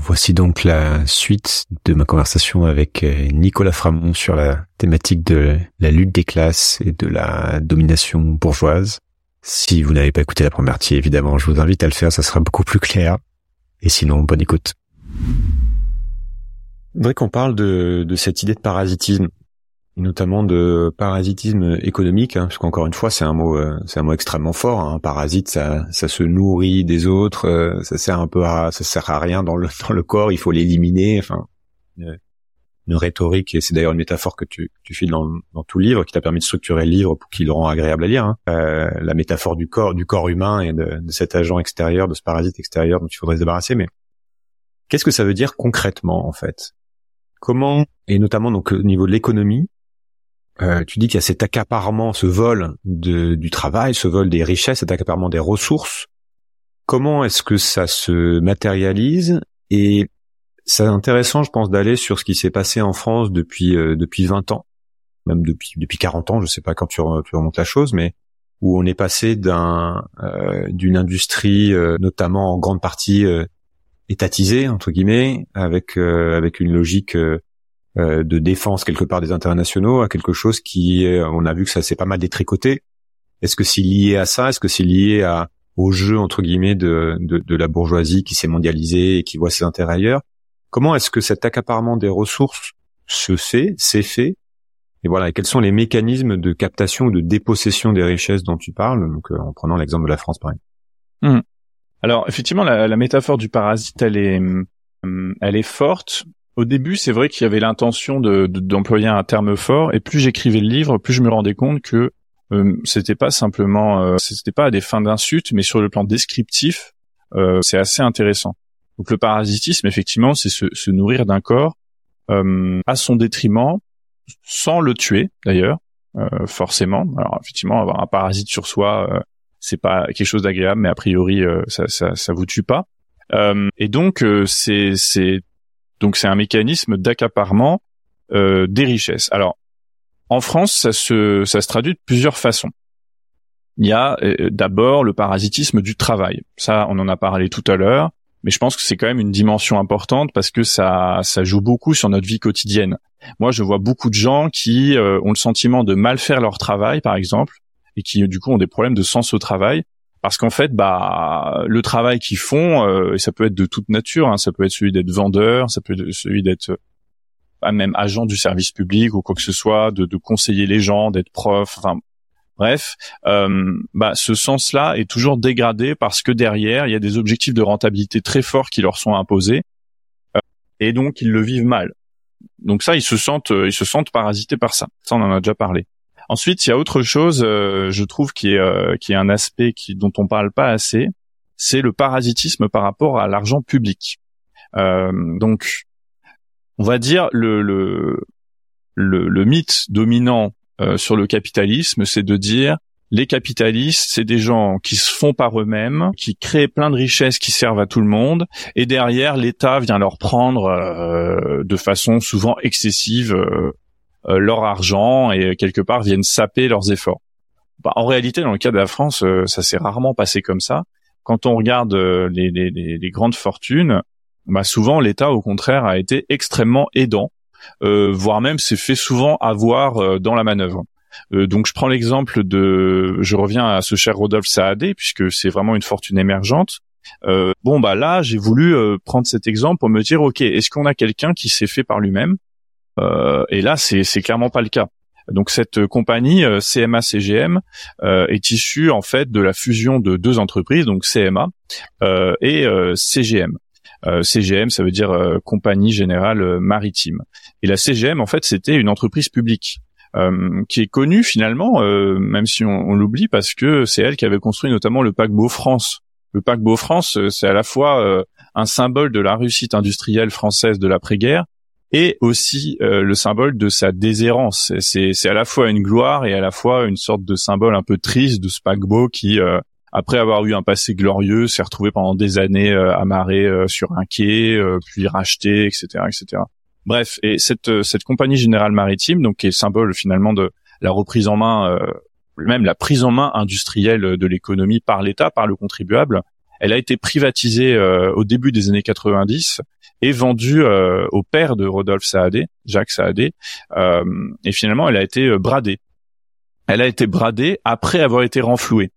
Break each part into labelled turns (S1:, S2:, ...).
S1: Voici donc la suite de ma conversation avec euh, Nicolas Framont sur la thématique de la lutte des classes et de la domination bourgeoise. Si vous n'avez pas écouté la première partie, évidemment, je vous invite à le faire, ça sera beaucoup plus clair. Et sinon, bonne écoute. Je voudrais qu'on parle de, de cette idée de parasitisme notamment de parasitisme économique, hein, parce qu'encore une fois, c'est un mot, euh, c'est un mot extrêmement fort. Hein. Parasite, ça, ça se nourrit des autres, euh, ça sert un peu à, ça sert à rien dans le dans le corps. Il faut l'éliminer. Enfin, une, rhétorique, et c'est d'ailleurs une métaphore que tu, tu files dans, tout livre, qui t'a permis de structurer le livre pour qu'il le rend agréable à lire. Hein. Euh, la métaphore du corps, du corps humain et de, de cet agent extérieur, de ce parasite extérieur dont il faudrait se débarrasser. Mais qu'est-ce que ça veut dire concrètement, en fait? Comment, et notamment donc au niveau de l'économie, euh, tu dis qu'il y a cet accaparement, ce vol de, du travail, ce vol des richesses, cet accaparement des ressources. Comment est-ce que ça se matérialise? Et c'est intéressant, je pense, d'aller sur ce qui s'est passé en France depuis euh, depuis 20 ans, même depuis depuis 40 ans, je sais pas quand tu, remontes la chose, mais où on est passé d'un euh, d'une industrie, notamment en grande partie étatisée entre guillemets, avec avec une logique euh, de défense quelque part des intérêts nationaux à quelque chose qui, on a vu que ça s'est pas mal détricoté. Est-ce que c'est lié à ça? Est-ce que c'est lié à au jeu entre guillemets de, de, de la bourgeoisie qui s'est mondialisée et qui voit ses intérêts ailleurs? Comment est-ce que cet accaparement des ressources se fait, s'est fait? Et voilà, et quels sont les mécanismes de captation ou de dépossession des richesses dont tu parles, donc euh, en prenant l'exemple de la France par exemple.
S2: Hum. Alors effectivement, la, la, métaphore du parasite, elle est, hum, elle est forte au début, c'est vrai qu'il y avait l'intention de, d'employer un terme fort, et plus j'écrivais le livre, plus je me rendais compte que euh, c'était pas simplement, euh, c'était pas à des fins d'insulte, mais sur le plan descriptif, euh, c'est assez intéressant. Donc le parasitisme, effectivement, c'est se, nourrir d'un corps euh, à son détriment, sans le tuer d'ailleurs, forcément. Alors effectivement, avoir un parasite sur soi, c'est pas quelque chose d'agréable, mais a priori, ça, ça, ça vous tue pas. et donc c'est c'est donc c'est un mécanisme d'accaparement euh, des richesses. Alors en France, ça se, ça se traduit de plusieurs façons. Il y a euh, d'abord le parasitisme du travail. Ça, on en a parlé tout à l'heure, mais je pense que c'est quand même une dimension importante parce que ça, ça joue beaucoup sur notre vie quotidienne. Moi, je vois beaucoup de gens qui euh, ont le sentiment de mal faire leur travail, par exemple, et qui du coup ont des problèmes de sens au travail parce qu'en fait, bah, le travail qu'ils font, euh, ça peut être de toute nature, hein, ça peut être celui d'être vendeur, ça peut être celui d'être euh, même agent du service public ou quoi que ce soit, de, conseiller les gens, d'être prof, enfin bref, euh, bah, ce sens-là est toujours dégradé parce que derrière, il y a des objectifs de rentabilité très forts qui leur sont imposés, euh, et donc ils le vivent mal. Donc ça, ils se sentent, ils se sentent parasités par ça. Ça, on en a déjà parlé. Ensuite, il y a autre chose, euh, je trouve, qui est, euh, qui est un aspect qui, dont on parle pas assez, c'est le parasitisme par rapport à l'argent public. Euh, donc, on va dire le, le, le, le mythe dominant sur le capitalisme, c'est de dire les capitalistes, c'est des gens qui se font par eux-mêmes, qui créent plein de richesses qui servent à tout le monde, et derrière l'État vient leur prendre de façon souvent excessive euh, leur argent et quelque part viennent saper leurs efforts. Bah, en réalité, dans le cas de la France, euh, ça s'est rarement passé comme ça. Quand on regarde euh, les, grandes fortunes, bah souvent l'État, au contraire, a été extrêmement aidant, voire même s'est fait souvent avoir dans la manœuvre. donc je prends l'exemple de, je reviens à ce cher Rodolphe Saadé puisque c'est vraiment une fortune émergente. bon bah là j'ai voulu prendre cet exemple pour me dire ok est-ce qu'on a quelqu'un qui s'est fait par lui-même euh, et là, c'est c'est clairement pas le cas. Donc cette compagnie euh, CMA CGM euh, est issue en fait de la fusion de deux entreprises, donc CMA et CGM. CGM, ça veut dire Compagnie Générale Maritime. Et la CGM, en fait, c'était une entreprise publique. qui est connue finalement, même si on, on l'oublie, parce que c'est elle qui avait construit notamment le paquebot France. Le paquebot France, c'est à la fois un symbole de la réussite industrielle française de l'après-guerre, et aussi euh, le symbole de sa déshérence. C'est, à la fois une gloire et à la fois une sorte de symbole un peu triste de ce paquebot qui, euh, après avoir eu un passé glorieux, s'est retrouvé pendant des années euh, amarré sur un quai, puis racheté, etc., etc. Bref, et cette, cette compagnie générale maritime, donc qui est symbole finalement de la reprise en main, même la prise en main industrielle de l'économie par l'État, par le contribuable, elle a été privatisée au début des années 90 est vendue au père de Rodolphe Saadé, Jacques Saadé, et finalement elle a été bradée. Elle a été bradée après avoir été renflouée.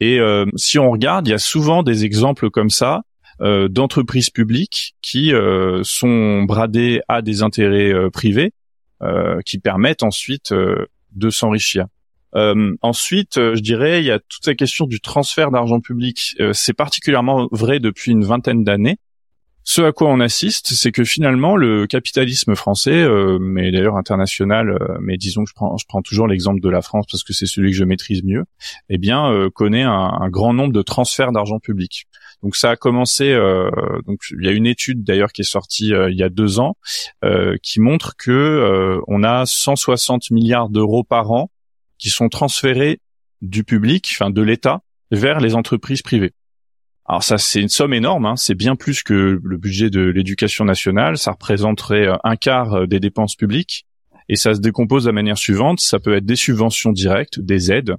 S2: Et si on regarde, il y a souvent des exemples comme ça euh, d'entreprises publiques qui euh, sont bradées à des intérêts euh, privés qui permettent ensuite de s'enrichir. ensuite, je dirais, il y a toute la question du transfert d'argent public. c'est particulièrement vrai depuis une vingtaine d'années. Ce à quoi on assiste, c'est que finalement le capitalisme français, mais d'ailleurs international, mais disons que je prends, toujours l'exemple de la France parce que c'est celui que je maîtrise mieux, eh bien connaît un, grand nombre de transferts d'argent public. Donc ça a commencé. Euh, donc il y a une étude d'ailleurs qui est sortie euh, il y a deux ans euh, qui montre que on a 160 milliards d'euros par an qui sont transférés du public, enfin de l'État, vers les entreprises privées. Alors ça, c'est une somme énorme, hein. c'est bien plus que le budget de l'éducation nationale, ça représenterait un quart des dépenses publiques, et ça se décompose de la manière suivante, ça peut être des subventions directes, des aides,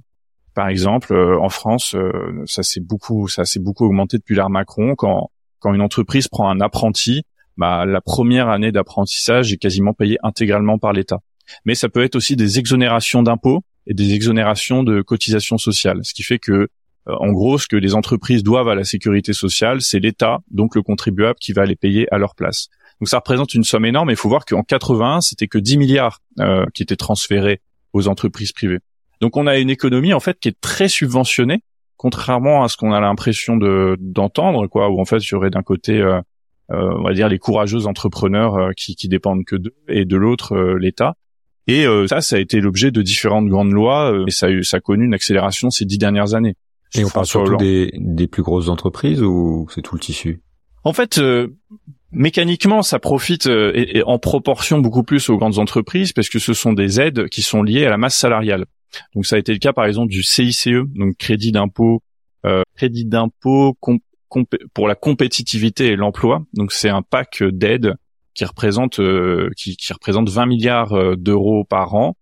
S2: par exemple, euh, en France, euh, ça s'est beaucoup, ça s'est beaucoup augmenté depuis l'ère Macron. Quand quand une entreprise prend un apprenti, bah, la première année d'apprentissage est quasiment payée intégralement par l'État. Mais ça peut être aussi des exonérations d'impôts et des exonérations de cotisations sociales, ce qui fait que euh, en gros, ce que les entreprises doivent à la sécurité sociale, c'est l'État, donc le contribuable, qui va les payer à leur place. Donc ça représente une somme énorme. Il faut voir qu'en 81, c'était que 10 milliards qui étaient transférés aux entreprises privées. Donc on a une économie en fait qui est très subventionnée, contrairement à ce qu'on a l'impression de d'entendre, quoi, où en fait il y aurait d'un côté euh, euh, on va dire les courageux entrepreneurs euh, qui, dépendent que d'eux et de l'autre l'État. Et ça, ça a été l'objet de différentes grandes lois et ça a connu une accélération ces dix dernières années.
S1: Et on parle surtout des, des plus grosses entreprises ou c'est tout le tissu?
S2: En fait, mécaniquement, ça profite et en proportion beaucoup plus aux grandes entreprises parce que ce sont des aides qui sont liées à la masse salariale. Donc ça a été le cas par exemple du CICE, donc crédit d'impôt, euh, crédit d'impôt pour la compétitivité et l'emploi. Donc c'est un pack d'aide qui représente euh, qui, qui, représente 20 milliards euh, d'euros par an, euh,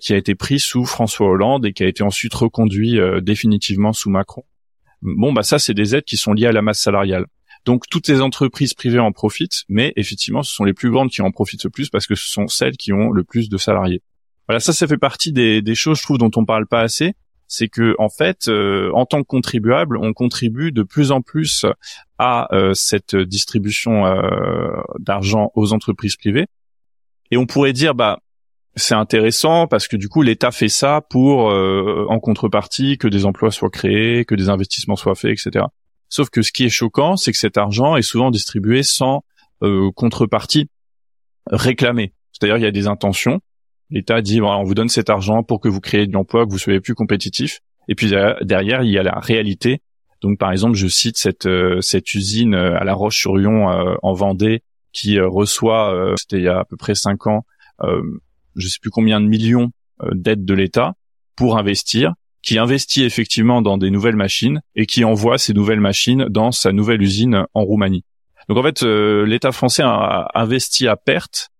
S2: qui a été pris sous François Hollande et qui a été ensuite reconduit définitivement sous Macron. Bon bah ça c'est des aides qui sont liées à la masse salariale. Donc toutes les entreprises privées en profitent, mais effectivement ce sont les plus grandes qui en profitent le plus parce que ce sont celles qui ont le plus de salariés. Voilà, ça, ça fait partie des, des choses, je trouve, dont on parle pas assez. C'est que, en fait, euh, en tant que contribuable, on contribue de plus en plus à euh, cette distribution euh, d'argent aux entreprises privées. Et on pourrait dire, bah, c'est intéressant parce que du coup, l'État fait ça pour, en contrepartie, que des emplois soient créés, que des investissements soient faits, etc. Sauf que ce qui est choquant, c'est que cet argent est souvent distribué sans contrepartie réclamée. C'est-à-dire, il y a des intentions, L'État dit on vous donne cet argent pour que vous créez de l'emploi, que vous soyez plus compétitif. Et puis derrière, il y a la réalité. Donc par exemple, je cite cette euh, cette usine euh, à La Roche-sur-Yon euh, en Vendée qui reçoit, c'était il y a à peu près cinq ans, je sais plus combien de millions d'aides de l'État pour investir, qui investit effectivement dans des nouvelles machines et qui envoie ces nouvelles machines dans sa nouvelle usine en Roumanie. Donc en fait, l'État français a investi à perte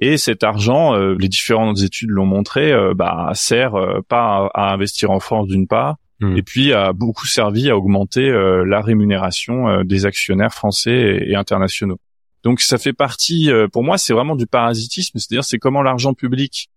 S2: et cet argent, euh, les différentes études l'ont montré, euh, bah, sert euh, pas à, investir en France d'une part, hmm. et puis a beaucoup servi à augmenter la rémunération des actionnaires français et, internationaux. Donc ça fait partie, pour moi, c'est vraiment du parasitisme, c'est-à-dire c'est comment l'argent public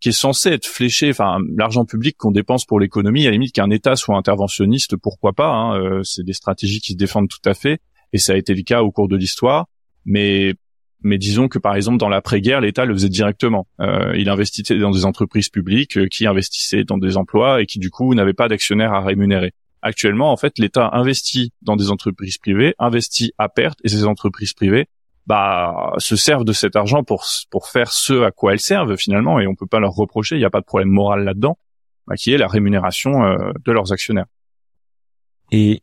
S2: qui est censé être fléché, enfin l'argent public qu'on dépense pour l'économie, à la limite qu'un État soit interventionniste, pourquoi pas hein, C'est des stratégies qui se défendent tout à fait, et ça a été le cas au cours de l'histoire. Mais mais disons que par exemple dans l'après-guerre, l'État le faisait directement. Euh, il investissait dans des entreprises publiques euh, qui investissaient dans des emplois et qui du coup n'avaient pas d'actionnaires à rémunérer. Actuellement, en fait, l'État investit dans des entreprises privées, investit à perte, et ces entreprises privées bah, se servent de cet argent pour pour faire ce à quoi elles servent finalement, et on peut pas leur reprocher. Il n'y a pas de problème moral là-dedans, bah, qui est la rémunération euh, de leurs actionnaires.
S1: Et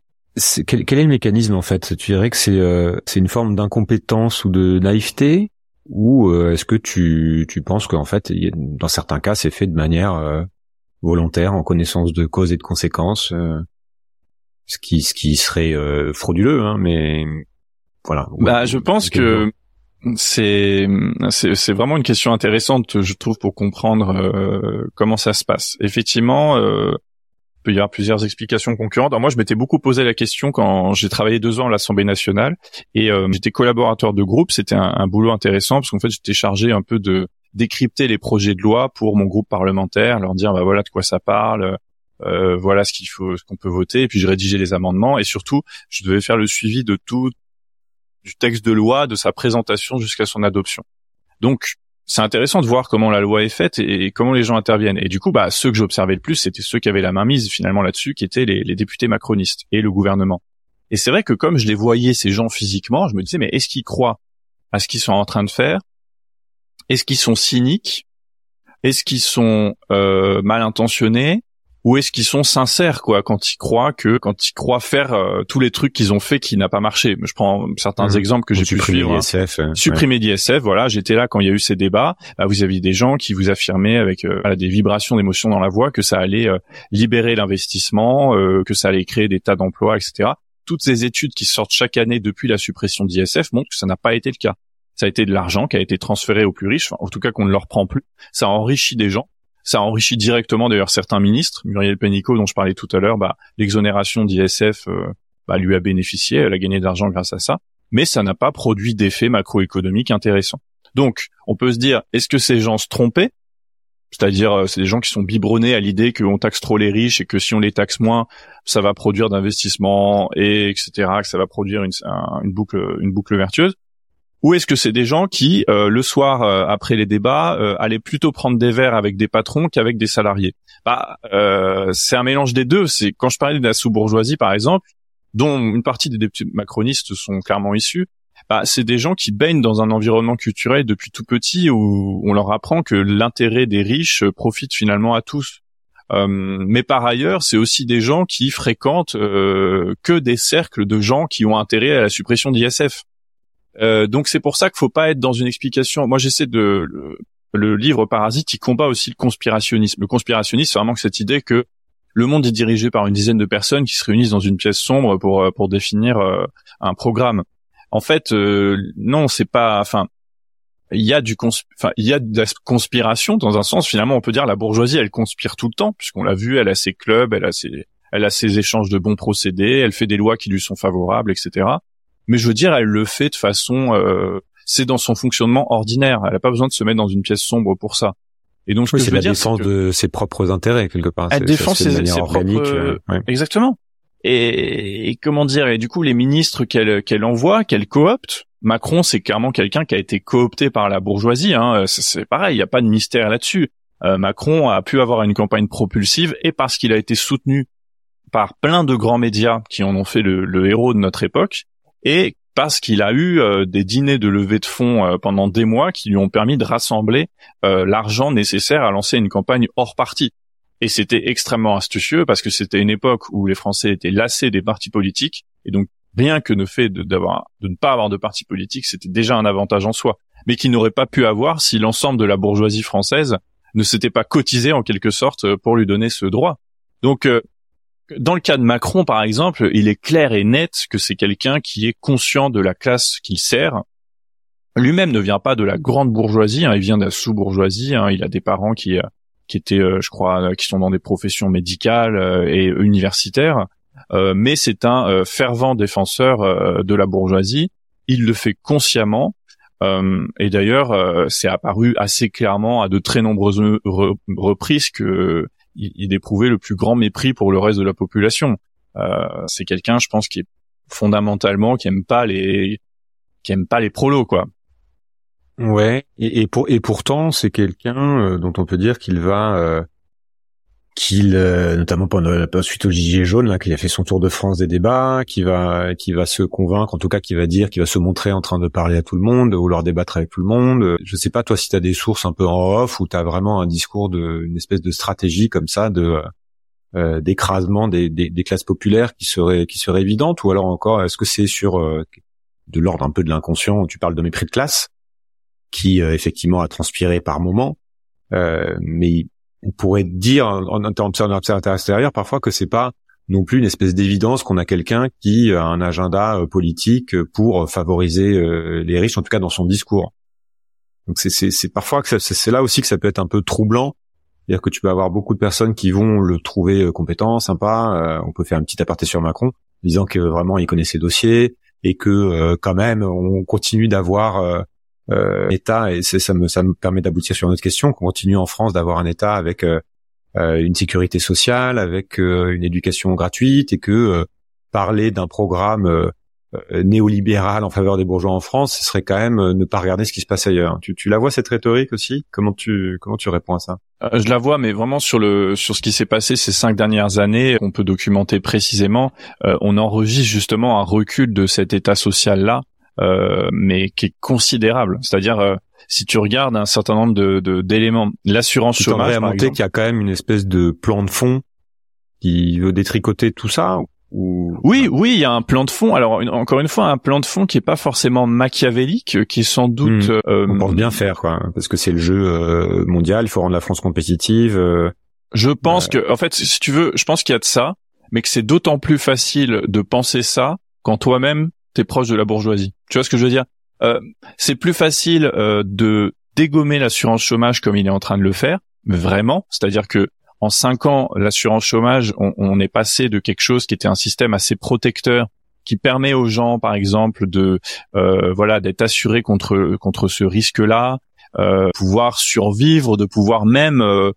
S1: quel, quel, est le mécanisme en fait? Tu dirais que c'est euh, une forme d'incompétence ou de naïveté? Ou euh, est-ce que tu tu penses qu'en fait dans certains cas c'est fait de manière euh, volontaire en connaissance de cause et de conséquences ce qui ce qui serait frauduleux hein, mais voilà.
S2: Bah je pense que c'est c'est vraiment une question intéressante je trouve pour comprendre comment ça se passe. Effectivement peut y avoir plusieurs explications concurrentes. moi, je m'étais beaucoup posé la question quand j'ai travaillé deux ans à l'Assemblée nationale et euh, j'étais collaborateur de groupe. C'était un, boulot intéressant parce qu'en fait, j'étais chargé un peu de décrypter les projets de loi pour mon groupe parlementaire, leur dire bah voilà de quoi ça parle, euh, voilà ce qu'il faut, ce qu'on peut voter, et puis je rédigeais les amendements et surtout, je devais faire le suivi de tout du texte de loi, de sa présentation jusqu'à son adoption. Donc c'est intéressant de voir comment la loi est faite et, comment les gens interviennent. Et du coup, bah, ceux que j'observais le plus, c'était ceux qui avaient la main mise finalement là-dessus, qui étaient les, députés macronistes et le gouvernement. Et c'est vrai que comme je les voyais ces gens physiquement, je me disais mais est-ce qu'ils croient à ce qu'ils sont en train de faire? Est-ce qu'ils sont cyniques? Est-ce qu'ils sont euh, mal intentionnés? Ou est-ce qu'ils sont sincères quoi quand ils croient que quand ils croient faire euh, tous les trucs qu'ils ont fait qui n'a pas marché. Je prends certains mhm. exemples que j'ai pu suivre.
S1: l'ISF,
S2: hein. supprimer l'ISF voilà j'étais là quand il y a eu ces débats. Bah, vous aviez des gens qui vous affirmaient avec euh, des vibrations d'émotion dans la voix que ça allait euh, libérer l'investissement que ça allait créer des tas d'emplois etc toutes ces études qui sortent chaque année depuis la suppression d'ISF montrent que ça n'a pas été le cas. Ça a été de l'argent qui a été transféré aux plus riches, en tout cas qu'on ne leur prend plus. Ça enrichit des gens ça enrichit directement d'ailleurs certains ministres. Muriel Pénicaud, dont je parlais tout à l'heure, bah, l'exonération d'ISF euh, bah, lui a bénéficié, elle a gagné de l'argent grâce à ça, mais ça n'a pas produit d'effet macroéconomique intéressant. Donc, on peut se dire, est-ce que ces gens se trompaient? C'est-à-dire, euh, c'est des gens qui sont biberonnés à l'idée qu'on taxe trop les riches et que si on les taxe moins, ça va produire d'investissements et etc. Que ça va produire une boucle, une boucle vertueuse. Ou est-ce que c'est des gens qui, euh, le soir euh, après les débats, euh, allaient plutôt prendre des verres avec des patrons qu'avec des salariés? Bah, c'est un mélange des deux. C'est quand je parlais de la sous-bourgeoisie, par exemple, dont une partie des députés macronistes sont clairement issus. Bah, c'est des gens qui baignent dans un environnement culturel depuis tout petit où on leur apprend que l'intérêt des riches profite finalement à tous. mais par ailleurs, c'est aussi des gens qui fréquentent que des cercles de gens qui ont intérêt à la suppression d'ISF. Euh, donc c'est pour ça qu'il faut pas être dans une explication. Moi j'essaie de le, livre Parasite, il combat aussi le conspirationnisme. Le conspirationnisme, c'est vraiment cette idée que le monde est dirigé par une dizaine de personnes qui se réunissent dans une pièce sombre pour euh, pour définir euh, un programme. En fait, non, c'est pas. Enfin, il y a du enfin il y a de la conspiration dans un sens. Finalement, on peut dire la bourgeoisie, elle conspire tout le temps puisqu'on l'a vu, elle a ses clubs, elle a ses elle a ses échanges de bons procédés, elle fait des lois qui lui sont favorables, etc mais je veux dire, elle le fait de façon, euh, c'est dans son fonctionnement ordinaire. Elle n'a pas besoin de se mettre dans une pièce sombre pour ça.
S1: Et donc, ce que je veux la défense de ses propres intérêts quelque part.
S2: Elle défend ses, ses propres, euh, exactement. Et, et, comment dire Et du coup, les ministres qu'elle qu'elle envoie, qu'elle coopte. Macron, c'est clairement quelqu'un qui a été coopté par la bourgeoisie. Hein. C'est pareil, il n'y a pas de mystère là-dessus. Euh, Macron a pu avoir une campagne propulsive et parce qu'il a été soutenu par plein de grands médias qui en ont fait le, le héros de notre époque, et parce qu'il a eu euh, des dîners de levée de fonds euh, pendant des mois qui lui ont permis de rassembler euh, l'argent nécessaire à lancer une campagne hors parti. Et c'était extrêmement astucieux parce que c'était une époque où les Français étaient lassés des partis politiques et donc rien que le fait de, d'avoir, de ne pas avoir de parti politique, c'était déjà un avantage en soi, mais qui n'aurait pas pu avoir si l'ensemble de la bourgeoisie française ne s'était pas cotisé en quelque sorte pour lui donner ce droit. Donc dans le cas de Macron, par exemple, il est clair et net que c'est quelqu'un qui est conscient de la classe qu'il sert. Lui-même ne vient pas de la grande bourgeoisie, hein, il vient de la sous-bourgeoisie. Hein, il a des parents qui, euh, qui étaient, euh, je crois, qui sont dans des professions médicales euh, et universitaires. mais c'est un fervent défenseur de la bourgeoisie. Il le fait consciemment. et d'ailleurs, c'est apparu assez clairement à de très nombreuses reprises que il, il, éprouvait le plus grand mépris pour le reste de la population. Euh, c'est quelqu'un, je pense, qui est fondamentalement qui aime pas les qui aime pas les prolos, quoi.
S1: Ouais. Et, et, pour, et pourtant, c'est quelqu'un euh, dont on peut dire qu'il va euh, qu'il, euh, notamment pendant suite au Gilet jaune, là, qu'il a fait son tour de France des débats, qui va, qui va se convaincre, en tout cas, qui va dire, qui va se montrer en train de parler à tout le monde, ou leur débattre avec tout le monde. Je sais pas, toi, si tu as des sources un peu en off, ou tu as vraiment un discours de, une espèce de stratégie comme ça, de euh, d'écrasement des, des, des, classes populaires qui serait, qui serait évidente, ou alors encore, est-ce que c'est sur euh, de l'ordre un peu de l'inconscient, tu parles de mépris de classe, qui effectivement a transpiré par moment, mais on pourrait dire en, observateur extérieur parfois que c'est pas non plus une espèce d'évidence qu'on a quelqu'un qui a un agenda euh, politique pour favoriser euh, les riches, en tout cas dans son discours. Donc c'est parfois que c'est là aussi que ça peut être un peu troublant C'est-à-dire que tu peux avoir beaucoup de personnes qui vont le trouver euh, compétent, sympa. on peut faire un petit aparté sur Macron, disant que vraiment il connaît ses dossiers et que quand même on continue d'avoir euh, État et ça me ça me permet d'aboutir sur une autre question qu'on continue en France d'avoir un État avec une sécurité sociale, avec une éducation gratuite et que parler d'un programme euh, néolibéral en faveur des bourgeois en France, ce serait quand même euh, ne pas regarder ce qui se passe ailleurs. Tu, tu la vois cette rhétorique aussi? Comment tu comment tu réponds à ça?
S2: Euh, Je la vois, mais vraiment sur le sur ce qui s'est passé ces cinq dernières années, on peut documenter précisément. on enregistre justement un recul de cet état social là, mais qui est considérable. C'est-à-dire si tu regardes un certain nombre de d'éléments, l'assurance chômage,
S1: par qu'il y a quand même une espèce de plan de fond qui veut détricoter tout ça
S2: oui, oui, il y a un plan de fond. Alors encore une fois, un plan de fond qui est pas forcément machiavélique, qui est sans doute. Hmm.
S1: Euh, On pense bien faire, quoi, parce que c'est le jeu euh, mondial. Il faut rendre la France compétitive. Euh.
S2: je pense que, en fait, si tu veux, je pense qu'il y a de ça, mais que c'est d'autant plus facile de penser ça quand toi-même t'es proche de la bourgeoisie. Tu vois ce que je veux dire? C'est plus facile de dégommer l'assurance chômage comme il est en train de le faire, vraiment, c'est-à-dire que en cinq ans, l'assurance chômage, on, est passé de quelque chose qui était un système assez protecteur qui permet aux gens, par exemple, de euh, voilà d'être assurés contre contre ce risque-là, euh, pouvoir survivre, de pouvoir même euh,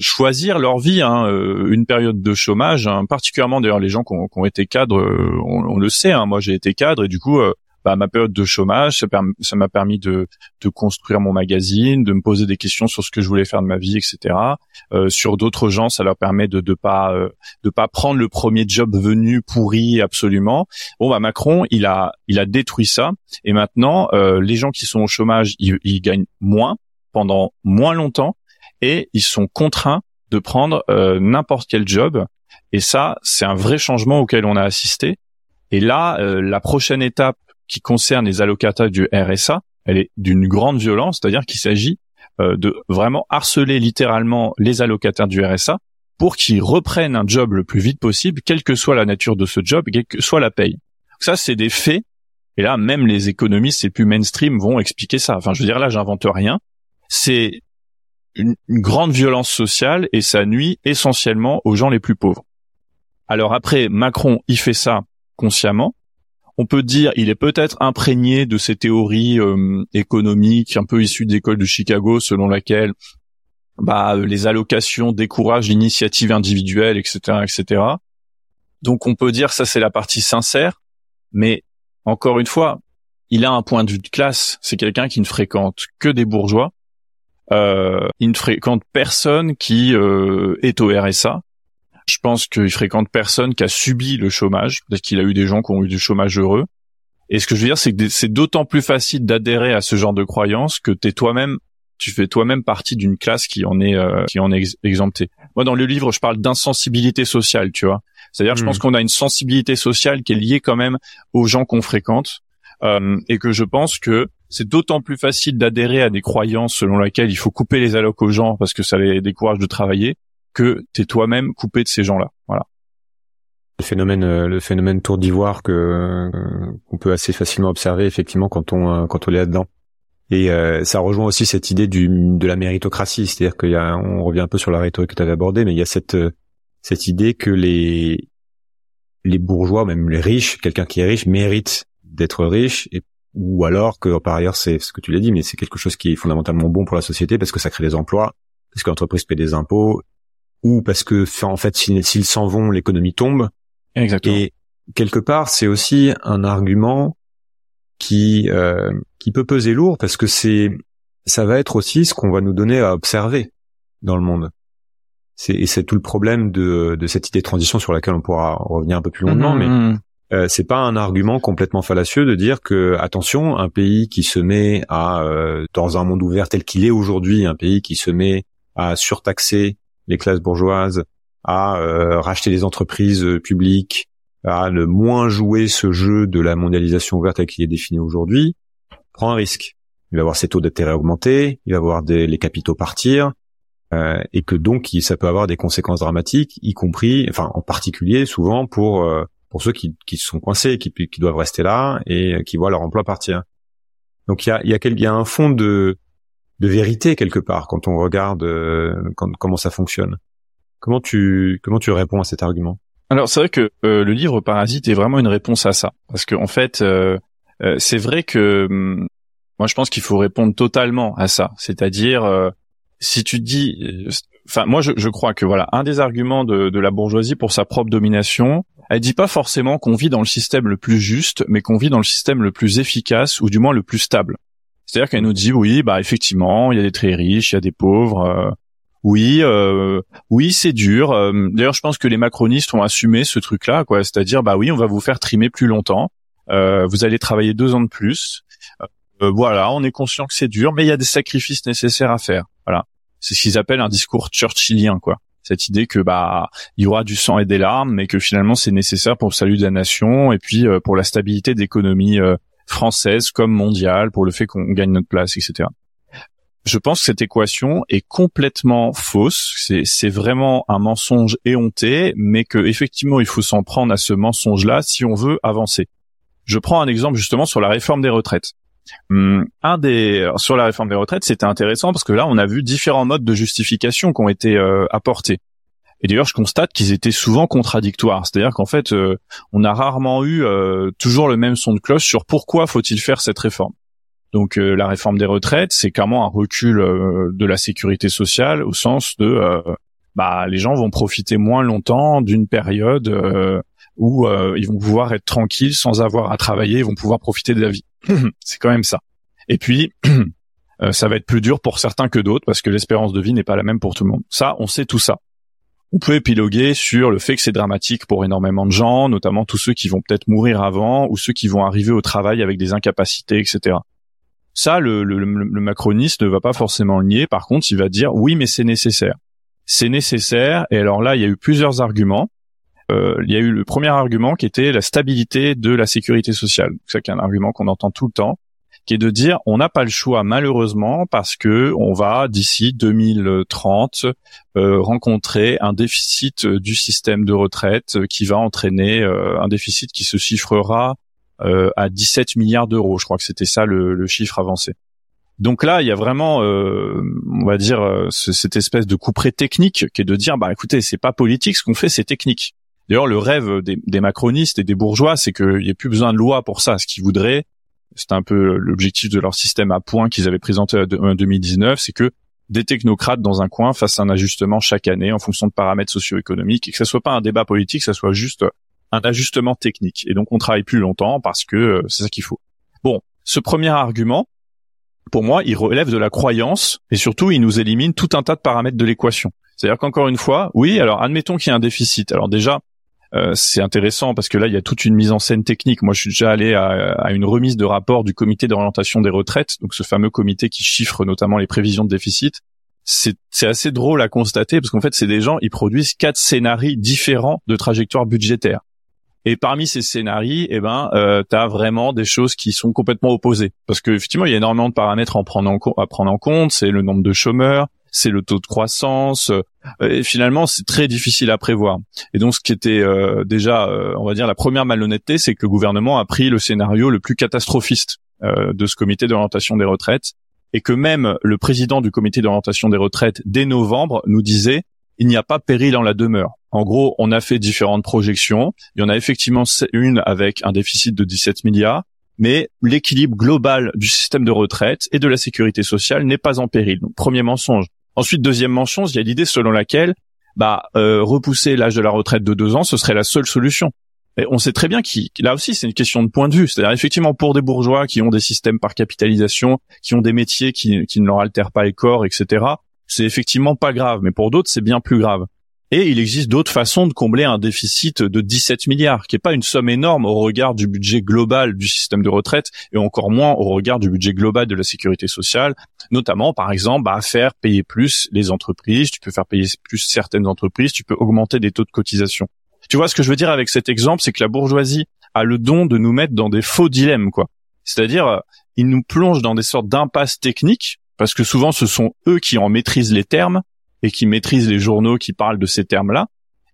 S2: choisir leur vie, hein, une période de chômage, hein, particulièrement d'ailleurs les gens qui ont, été cadres, on, le sait, hein, moi j'ai été cadre et du coup bah, ma période de chômage, ça m'a permis de, de construire mon magazine, de me poser des questions sur ce que je voulais faire de ma vie, etc. Euh, sur d'autres gens, ça leur permet de de pas euh, pas prendre le premier job venu pourri absolument. Bon bah Macron, il a il a détruit ça et maintenant euh, les gens qui sont au chômage, ils, ils gagnent moins pendant moins longtemps et ils sont contraints de prendre euh, n'importe quel job. Et ça, c'est un vrai changement auquel on a assisté. Et là, euh, la prochaine étape qui concerne les allocataires du RSA, elle est d'une grande violence, c'est-à-dire qu'il s'agit euh, de vraiment harceler littéralement les allocataires du RSA pour qu'ils reprennent un job le plus vite possible, quelle que soit la nature de ce job, quelle que soit la paye. Ça, c'est des faits. Et là, même les économistes les plus mainstream vont expliquer ça. Enfin, je veux dire, là, j'invente rien. C'est une, grande violence sociale et ça nuit essentiellement aux gens les plus pauvres. Alors après, Macron, il fait ça consciemment on peut dire il est peut-être imprégné de ces théories euh, économiques un peu issues d'école de Chicago selon laquelle bah, les allocations découragent l'initiative individuelle, etc., etc. Donc on peut dire ça c'est la partie sincère, mais encore une fois, il a un point de vue de classe. C'est quelqu'un qui ne fréquente que des bourgeois. Euh, il ne fréquente personne qui euh, est au RSA. Je pense qu'il fréquente personne qui a subi le chômage. Peut-être qu'il a eu des gens qui ont eu du chômage heureux. Et ce que je veux dire, c'est que c'est d'autant plus facile d'adhérer à ce genre de croyances que t'es toi-même, tu fais toi-même partie d'une classe qui en est euh, qui en est exemptée. Moi, dans le livre, je parle d'insensibilité sociale, tu vois. C'est-à-dire, je pense hmm. qu'on a une sensibilité sociale qui est liée quand même aux gens qu'on fréquente, euh, et que je pense que c'est d'autant plus facile d'adhérer à des croyances selon lesquelles il faut couper les allocs aux gens parce que ça les décourage de travailler, que tu es toi-même coupé de ces gens-là. Voilà.
S1: Le phénomène, euh, le phénomène tour d'ivoire que euh, qu'on peut assez facilement observer effectivement quand on euh, quand on est là-dedans. Et ça rejoint aussi cette idée du de la méritocratie, c'est-à-dire qu'il y a, on revient un peu sur la rhétorique que tu avais abordée, mais il y a cette cette idée que les les bourgeois, même les riches, quelqu'un qui est riche mérite d'être riche, et, ou alors que par ailleurs c'est ce que tu l'as dit, mais c'est quelque chose qui est fondamentalement bon pour la société parce que ça crée des emplois, parce que l'entreprise paie des impôts ou parce que en fait s'ils s'en vont, l'économie tombe.
S2: Exactement.
S1: Et quelque part, c'est aussi un argument qui euh, qui peut peser lourd parce que c'est ça va être aussi ce qu'on va nous donner à observer dans le monde. C'est et c'est tout le problème de de cette idée de transition sur laquelle on pourra revenir un peu plus longuement, mais mm-hmm. Euh, c'est pas un argument complètement fallacieux de dire que attention, un pays qui se met à euh, dans un monde ouvert tel qu'il est aujourd'hui, un pays qui se met à surtaxer les classes bourgeoises, à euh, racheter des entreprises euh, publiques, à ne moins jouer ce jeu de la mondialisation ouverte tel qu'il est défini aujourd'hui, prend un risque. Il va voir ses taux d'intérêt augmenter, il va voir des, les capitaux partir, euh, et que donc ça peut avoir des conséquences dramatiques, y compris, enfin en particulier souvent pour pour ceux qui, qui sont coincés, qui, qui doivent rester là et qui voient leur emploi partir. Donc il y a, y a, y a un fond de de vérité quelque part quand on regarde comment ça fonctionne. Comment tu comment tu réponds à cet argument?
S2: Alors c'est vrai que le livre Parasite est vraiment une réponse à ça parce que en fait c'est vrai que hum, moi je pense qu'il faut répondre totalement à ça, c'est-à-dire si tu dis enfin moi je, je, crois que voilà un des arguments de, de, la bourgeoisie pour sa propre domination elle dit pas forcément qu'on vit dans le système le plus juste mais qu'on vit dans le système le plus efficace ou du moins le plus stable c'est-à-dire qu'elle nous dit oui bah effectivement il y a des très riches il y a des pauvres euh, oui euh, oui c'est dur euh, d'ailleurs je pense que les macronistes ont assumé ce truc là quoi c'est-à-dire bah oui on va vous faire trimer plus longtemps vous allez travailler deux ans de plus voilà on est conscient que c'est dur mais il y a des sacrifices nécessaires à faire voilà c'est ce qu'ils appellent un discours churchillien, quoi. Cette idée que bah il y aura du sang et des larmes, mais que finalement c'est nécessaire pour le salut de la nation et puis euh, pour la stabilité d'économie euh, française comme mondiale, pour le fait qu'on gagne notre place, etc. Je pense que cette équation est complètement fausse. C'est, vraiment un mensonge éhonté, mais que effectivement il faut s'en prendre à ce mensonge-là si on veut avancer. Je prends un exemple justement sur la réforme des retraites. Hum, un des sur la réforme des retraites, c'était intéressant parce que là, on a vu différents modes de justification qui ont été euh, apportés. Et d'ailleurs, je constate qu'ils étaient souvent contradictoires. C'est-à-dire qu'en fait, euh, on a rarement eu euh, toujours le même son de cloche sur pourquoi faut-il faire cette réforme. Donc, la réforme des retraites, c'est clairement un recul de la sécurité sociale au sens de, bah, les gens vont profiter moins longtemps d'une période où ils vont pouvoir être tranquilles sans avoir à travailler, ils vont pouvoir profiter de la vie. c'est quand même ça. Et puis, euh, ça va être plus dur pour certains que d'autres parce que l'espérance de vie n'est pas la même pour tout le monde. Ça, on sait tout ça. On peut épiloguer sur le fait que c'est dramatique pour énormément de gens, notamment tous ceux qui vont peut-être mourir avant ou ceux qui vont arriver au travail avec des incapacités, etc. Ça, le, le, le macroniste ne va pas forcément le nier. Par contre, il va dire oui, mais c'est nécessaire. C'est nécessaire. Et alors là, il y a eu plusieurs arguments. Euh, il y a eu le premier argument qui était la stabilité de la sécurité sociale. C'est un argument qu'on entend tout le temps, qui est de dire on n'a pas le choix malheureusement parce que on va d'ici 2030 euh, rencontrer un déficit du système de retraite qui va entraîner euh, un déficit qui se chiffrera à 17 milliards d'euros. Je crois que c'était ça le, chiffre avancé. Donc là, il y a vraiment, on va dire, cette espèce de couperet technique qui est de dire, bah écoutez, c'est pas politique, ce qu'on fait, c'est technique. D'ailleurs, le rêve des, macronistes et des bourgeois, c'est qu'il n'y ait plus besoin de loi pour ça. Ce qu'ils voudraient, c'est un peu l'objectif de leur système à points qu'ils avaient présenté en 2019, c'est que des technocrates dans un coin fassent un ajustement chaque année en fonction de paramètres socio-économiques et que ça soit pas un débat politique, que ça soit juste un ajustement technique. Et donc on travaille plus longtemps parce que euh, c'est ça qu'il faut. Bon, ce premier argument, pour moi, il relève de la croyance et surtout il nous élimine tout un tas de paramètres de l'équation. C'est-à-dire qu'encore une fois, oui, alors admettons qu'il y a un déficit. Alors déjà, euh, c'est intéressant parce que là, il y a toute une mise en scène technique. Moi, je suis déjà allé à, une remise de rapport du comité d'orientation des retraites, donc ce fameux comité qui chiffre notamment les prévisions de déficit. C'est assez drôle à constater parce qu'en fait, c'est des gens, ils produisent quatre scénarios différents de trajectoire budgétaire. Et parmi ces scénarios, eh ben, euh, tu as vraiment des choses qui sont complètement opposées. Parce que effectivement, il y a énormément de paramètres à prendre en compte. C'est le nombre de chômeurs, c'est le taux de croissance. Euh, et finalement, c'est très difficile à prévoir. Et donc, ce qui était euh, déjà, euh, on va dire, la première malhonnêteté, c'est que le gouvernement a pris le scénario le plus catastrophiste de ce comité d'orientation des retraites, et que même le président du comité d'orientation des retraites, dès novembre, nous disait il n'y a pas péril en la demeure. En gros, on a fait différentes projections. Il y en a effectivement une avec un déficit de 17 milliards, mais l'équilibre global du système de retraite et de la sécurité sociale n'est pas en péril. Donc, premier mensonge. Ensuite, deuxième mention, il y a l'idée selon laquelle bah euh, repousser l'âge de la retraite de deux ans, ce serait la seule solution. Et on sait très bien qu'il, là aussi, c'est une question de point de vue. C'est-à-dire effectivement pour des bourgeois qui ont des systèmes par capitalisation, qui ont des métiers qui, qui ne leur altèrent pas les corps, etc. C'est effectivement pas grave, mais pour d'autres, c'est bien plus grave. Et il existe d'autres façons de combler un déficit de 17 milliards, qui est pas une somme énorme au regard du budget global du système de retraite et encore moins au regard du budget global de la sécurité sociale. Notamment, par exemple, bah, faire payer plus les entreprises. Tu peux faire payer plus certaines entreprises. Tu peux augmenter des taux de cotisation. Tu vois ce que je veux dire avec cet exemple, c'est que la bourgeoisie a le don de nous mettre dans des faux dilemmes, quoi. C'est-à-dire, euh, ils nous plongent dans des sortes d'impasses techniques parce que souvent ce sont eux qui en maîtrisent les termes et qui maîtrisent les journaux qui parlent de ces termes-là,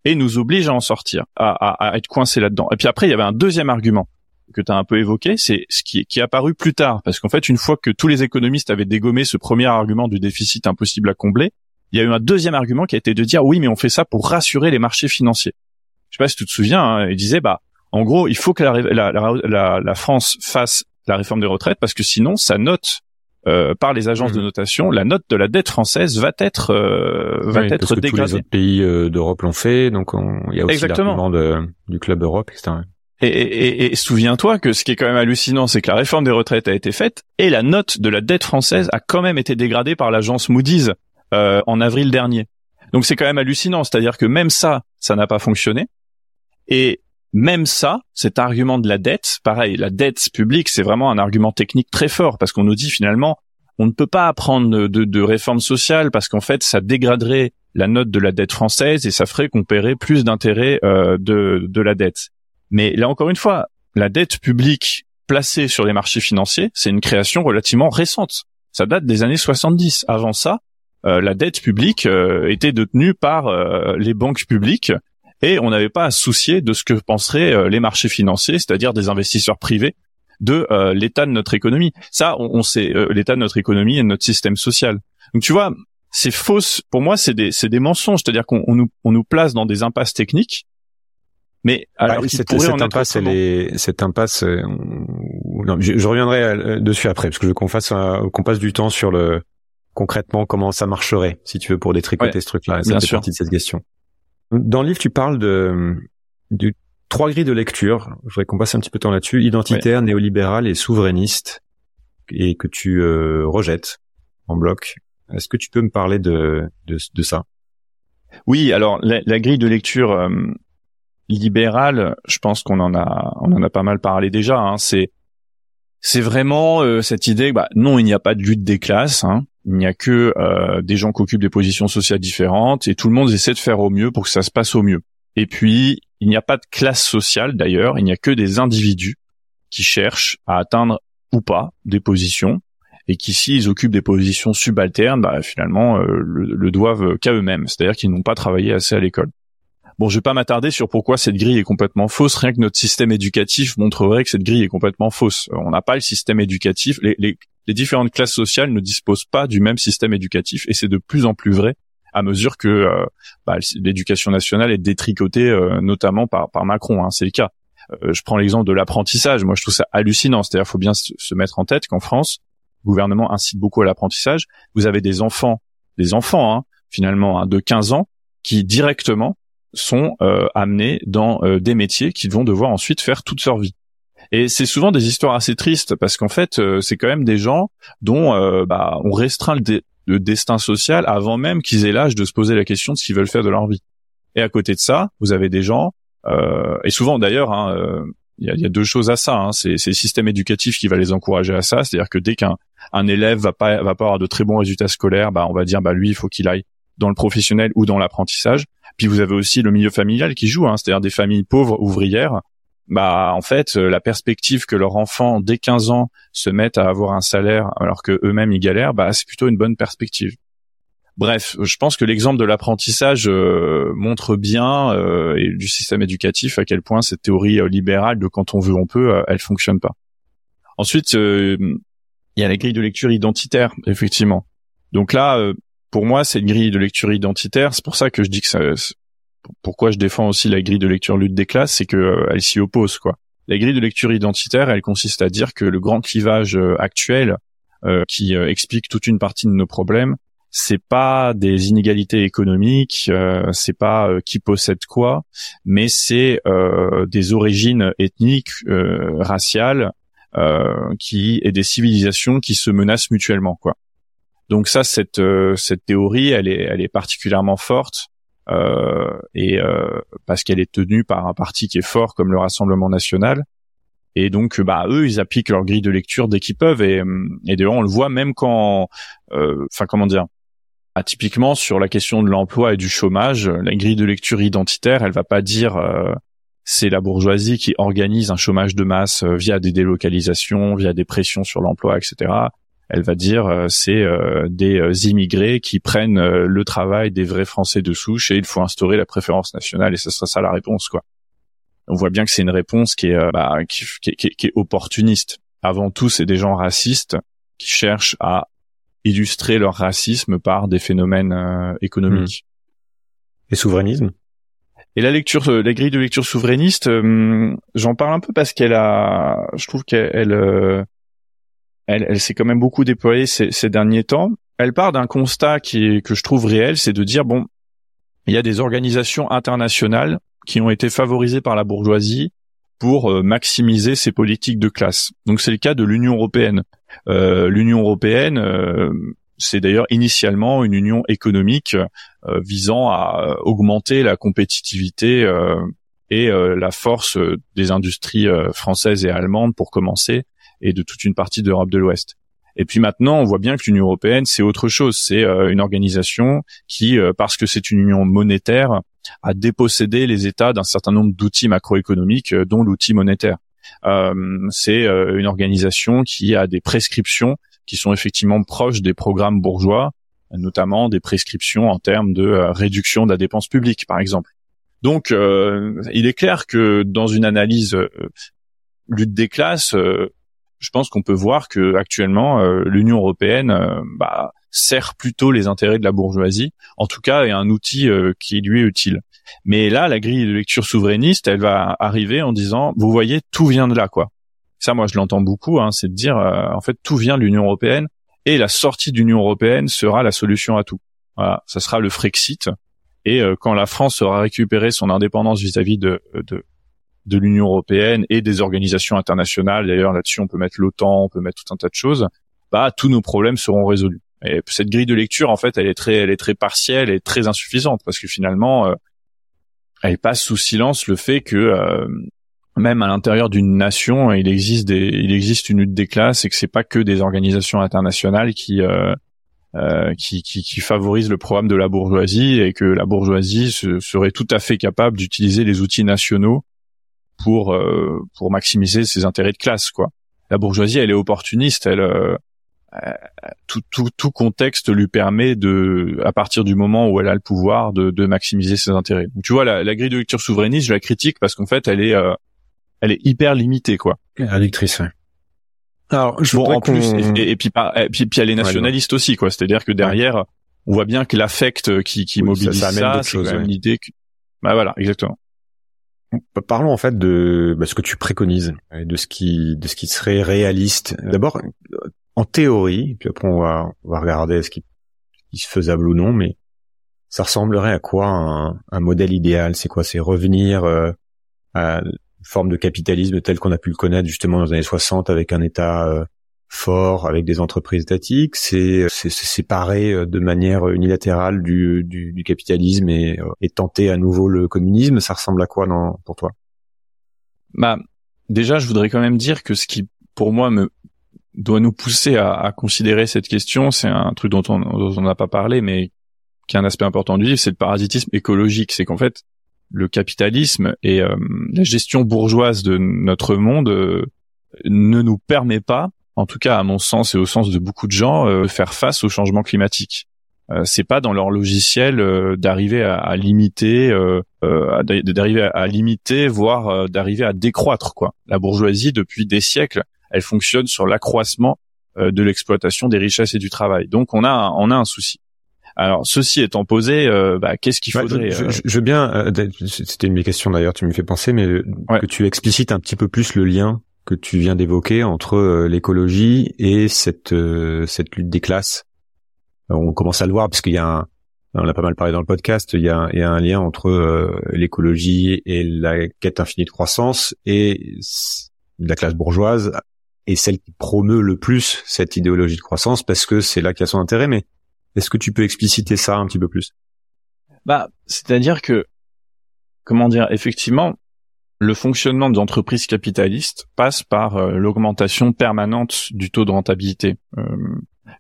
S2: et nous oblige à en sortir, à, être coincé là-dedans. Et puis après, il y avait un deuxième argument que tu as un peu évoqué, c'est ce qui, est apparu plus tard, parce qu'en fait, une fois que tous les économistes avaient dégommé ce premier argument du déficit impossible à combler, il y a eu un deuxième argument qui a été de dire oui, mais on fait ça pour rassurer les marchés financiers. Je sais pas si tu te souviens, hein, il disait bah en gros, il faut que la, la, France fasse la réforme des retraites parce que sinon, sa note euh, par les agences de mmh. notation, la note de la dette française va être euh, va être parce que dégradée. Tous
S1: les autres pays euh, d'Europe l'ont fait, donc il y a aussi l'argument du club Europe, etc.
S2: Et, et, et souviens-toi que ce qui est quand même hallucinant, c'est que la réforme des retraites a été faite et la note de la dette française a quand même été dégradée par l'agence Moody's euh, en avril dernier. Donc c'est quand même hallucinant, c'est-à-dire que même ça, ça n'a pas fonctionné. Et même ça, cet argument de la dette, pareil, la dette publique, c'est vraiment un argument technique très fort parce qu'on nous dit finalement, on ne peut pas apprendre de, de réforme sociale parce qu'en fait, ça dégraderait la note de la dette française et ça ferait qu'on paierait plus d'intérêts euh, de, de la dette. Mais là encore une fois, la dette publique placée sur les marchés financiers, c'est une création relativement récente. Ça date des années 70. Avant ça, euh, la dette publique euh, était détenue par les banques publiques et on n'avait pas à soucier de ce que penseraient euh, les marchés financiers, c'est-à-dire des investisseurs privés, de euh, l'état de notre économie. Ça, on, sait euh, l'état de notre économie et de notre système social. Donc tu vois, c'est fausse. Pour moi, c'est des, c'est des mensonges. C'est-à-dire qu'on nous, on nous place dans des impasses techniques. Mais alors
S1: bah, cette, cette, impasse, elle est, cette impasse, je, reviendrai dessus après parce que je veux qu'on fasse, qu'on passe du temps sur le concrètement comment ça marcherait, si tu veux, pour détricoter ce truc-là. Ça fait partie de cette question. Dans le livre, tu parles de, de trois grilles de lecture. Je voudrais qu'on passe un petit peu de temps là-dessus. Identitaire, néolibéral et souverainiste. Et que tu euh, rejettes en bloc. Est-ce que tu peux me parler de, de, de ça?
S2: Oui, alors la, la, grille de lecture euh, libérale, je pense qu'on en a on en a pas mal parlé déjà. Hein. C'est c'est vraiment euh, cette idée, bah, non, il n'y a pas de lutte des classes. Hein il n'y a que euh, des gens qui occupent des positions sociales différentes et tout le monde essaie de faire au mieux pour que ça se passe au mieux. Et puis, il n'y a pas de classe sociale d'ailleurs, il n'y a que des individus qui cherchent à atteindre ou pas des positions et qui s'ils occupent des positions subalternes, bah, finalement euh, le, doivent qu'à eux-mêmes, c'est-à-dire qu'ils n'ont pas travaillé assez à l'école. Bon, je vais pas m'attarder sur pourquoi cette grille est complètement fausse. Rien que notre système éducatif montrerait que cette grille est complètement fausse. On n'a pas le système éducatif. Les, les, les différentes classes sociales ne disposent pas du même système éducatif et c'est de plus en plus vrai à mesure que euh, bah, l'éducation nationale est détricotée euh, notamment par, par Macron. Hein, c'est le cas. Euh, je prends l'exemple de l'apprentissage. Moi, je trouve ça hallucinant. C'est-à-dire, faut bien se, mettre en tête qu'en France, le gouvernement incite beaucoup à l'apprentissage. Vous avez des enfants, des enfants hein, finalement hein, de 15 ans, qui directement sont amenés dans des métiers qu'ils vont devoir ensuite faire toute leur vie. Et c'est souvent des histoires assez tristes parce qu'en fait, euh, c'est quand même des gens dont euh, bah, on restreint le, destin social avant même qu'ils aient l'âge de se poser la question de ce qu'ils veulent faire de leur vie. Et à côté de ça, vous avez des gens, euh, et souvent d'ailleurs, hein, il y, a, deux choses à ça. Hein. C'est, le système éducatif qui va les encourager à ça, c'est-à-dire que dès qu'un un élève va pas va pas avoir de très bons résultats scolaires, bah on va dire bah lui il faut qu'il aille dans le professionnel ou dans l'apprentissage. Puis vous avez aussi le milieu familial qui joue, hein, c'est-à-dire des familles pauvres ouvrières bah en fait euh, la perspective que leur enfant dès 15 ans se mette à avoir un salaire alors que eux-mêmes ils galèrent, bah c'est plutôt une bonne perspective. Bref, je pense que l'exemple de l'apprentissage euh, montre bien euh, et du système éducatif à quel point cette théorie libérale de quand on veut on peut, elle fonctionne pas. Ensuite, il y a la grille de lecture identitaire, effectivement. Donc là, pour moi, c'est une grille de lecture identitaire. C'est pour ça que je dis que ça, pourquoi je défends aussi la grille de lecture lutte des classes, c'est que euh, elle s'y oppose quoi. La grille de lecture identitaire, elle consiste à dire que le grand clivage euh, actuel euh, qui explique toute une partie de nos problèmes, c'est pas des inégalités économiques, c'est pas qui possède quoi, mais c'est des origines ethniques, raciales, qui et des civilisations qui se menacent mutuellement quoi. Donc ça, cette cette théorie, elle est elle est particulièrement forte euh, et euh, parce qu'elle est tenue par un parti qui est fort comme le Rassemblement national. Et donc, bah, eux, ils appliquent leur grille de lecture dès qu'ils peuvent. Et, et d'ailleurs, on le voit même quand, euh, enfin, comment dire, ah, typiquement sur la question de l'emploi et du chômage, la grille de lecture identitaire, elle va pas dire c'est la bourgeoisie qui organise un chômage de masse via des délocalisations, via des pressions sur l'emploi, etc elle va dire euh, c'est euh, des euh, immigrés qui prennent le travail des vrais Français de souche et il faut instaurer la préférence nationale et ce sera ça la réponse quoi. on voit bien que c'est une réponse qui est, bah, qui, qui, qui, est opportuniste. Avant tout, c'est des gens racistes qui cherchent à illustrer leur racisme par des phénomènes économiques.
S1: Et souverainisme?
S2: Et la lecture, euh, la grille de lecture souverainiste, euh, j'en parle un peu parce qu'elle a, je trouve qu'elle, euh, elle, s'est quand même beaucoup déployée ces, derniers temps. Elle part d'un constat que je trouve réel, c'est de dire bon, il y a des organisations internationales qui ont été favorisées par la bourgeoisie pour maximiser ses politiques de classe. Donc c'est le cas de l'Union européenne. Euh, L'Union européenne, c'est d'ailleurs initialement une union économique euh, visant à euh, augmenter la compétitivité euh, et la force des industries françaises et allemandes pour commencer, et de toute une partie d'Europe de l'Ouest. Et puis maintenant, on voit bien que l'Union européenne, c'est autre chose. C'est une organisation qui, parce que c'est une union monétaire, a dépossédé les États d'un certain nombre d'outils macroéconomiques, dont l'outil monétaire. c'est une organisation qui a des prescriptions qui sont effectivement proches des programmes bourgeois, notamment des prescriptions en termes de euh, réduction de la dépense publique, par exemple. Donc, euh, il est clair que dans une analyse euh, lutte des classes, je pense qu'on peut voir que actuellement l'Union européenne bah, sert plutôt les intérêts de la bourgeoisie. En tout cas, est un outil qui lui est utile. Mais là, la grille de lecture souverainiste, elle va arriver en disant, vous voyez, tout vient de là, quoi ça moi je l'entends beaucoup, hein, c'est de dire euh, en fait tout vient de l'Union européenne et la sortie de l'Union européenne sera la solution à tout. Voilà, ça sera le Frexit et euh, quand la France aura récupéré son indépendance vis-à-vis de, de de l'Union européenne et des organisations internationales, d'ailleurs là-dessus on peut mettre l'OTAN, on peut mettre tout un tas de choses, bah tous nos problèmes seront résolus. Et cette grille de lecture en fait, elle est très elle est très partielle et très insuffisante parce que finalement euh, elle passe sous silence le fait que même à l'intérieur d'une nation, il existe des, il existe une lutte des classes et que c'est pas que des organisations internationales qui, euh, euh, qui, qui, qui, favorisent le programme de la bourgeoisie et que la bourgeoisie serait tout à fait capable d'utiliser les outils nationaux pour euh, pour maximiser ses intérêts de classe, quoi. La bourgeoisie, elle est opportuniste, elle euh, tout, tout, tout contexte lui permet de, à partir du moment où elle a le pouvoir, de, de maximiser ses intérêts. Donc, tu vois, la, la, grille de lecture souverainiste, je la critique parce qu'en fait, elle est, euh, elle est hyper limitée, quoi.
S1: Réductrice, ouais.
S2: Alors, je bon, en plus, et, puis, et, puis, puis, elle est nationaliste aussi, quoi. C'est-à-dire que derrière, on voit bien que l'affect qui, qui mobilise ça, ça c'est quand même l'idée que, bah voilà, exactement.
S1: Parlons en fait de bah, ce que tu préconises, de ce qui, de ce qui serait réaliste. D'abord, en théorie, puis après on va, on va regarder ce qui, est faisable ou non, mais ça ressemblerait à quoi un, un modèle idéal? C'est quoi? C'est revenir euh, à forme de capitalisme tel qu'on a pu le connaître justement dans les années 60 avec un État euh, fort, avec des entreprises étatiques, c'est c'est séparer euh, de manière unilatérale du, du, du capitalisme et, euh, et, tenter à nouveau le communisme. Ça ressemble à quoi dans, pour toi?
S2: Bah déjà, je voudrais quand même dire que ce qui pour moi me doit nous pousser à, à considérer cette question, c'est un truc dont on n'a pas parlé, mais qui est un aspect important du livre, c'est le parasitisme écologique. C'est qu'en fait, le capitalisme et euh, la gestion bourgeoise de notre monde euh, ne nous permet pas, en tout cas à mon sens et au sens de beaucoup de gens, euh, de faire face au changement climatique. c'est pas dans leur logiciel d'arriver à, à, limiter, d'arriver à, limiter, voire d'arriver à décroître quoi. La bourgeoisie depuis des siècles, elle fonctionne sur l'accroissement de l'exploitation des richesses et du travail. Donc on a on a un souci. Alors, ceci étant posé, euh, bah, qu'est-ce qu'il faudrait
S1: je, je, veux bien. Euh, c'était une mes questions d'ailleurs. Tu me fais penser, mais que tu explicites un petit peu plus le lien que tu viens d'évoquer entre euh, l'écologie et cette cette lutte des classes. on commence à le voir parce qu'il y a un, on a pas mal parlé dans le podcast, il y a, il y a un lien entre l'écologie et la quête infinie de croissance et la classe bourgeoise et celle qui promeut le plus cette idéologie de croissance parce que c'est là qu'il y a son intérêt. Mais est-ce que tu peux expliciter ça un petit peu plus?
S2: Bah, c'est-à-dire que, comment dire, effectivement, le fonctionnement des entreprises capitalistes passe par euh, l'augmentation permanente du taux de rentabilité. Euh,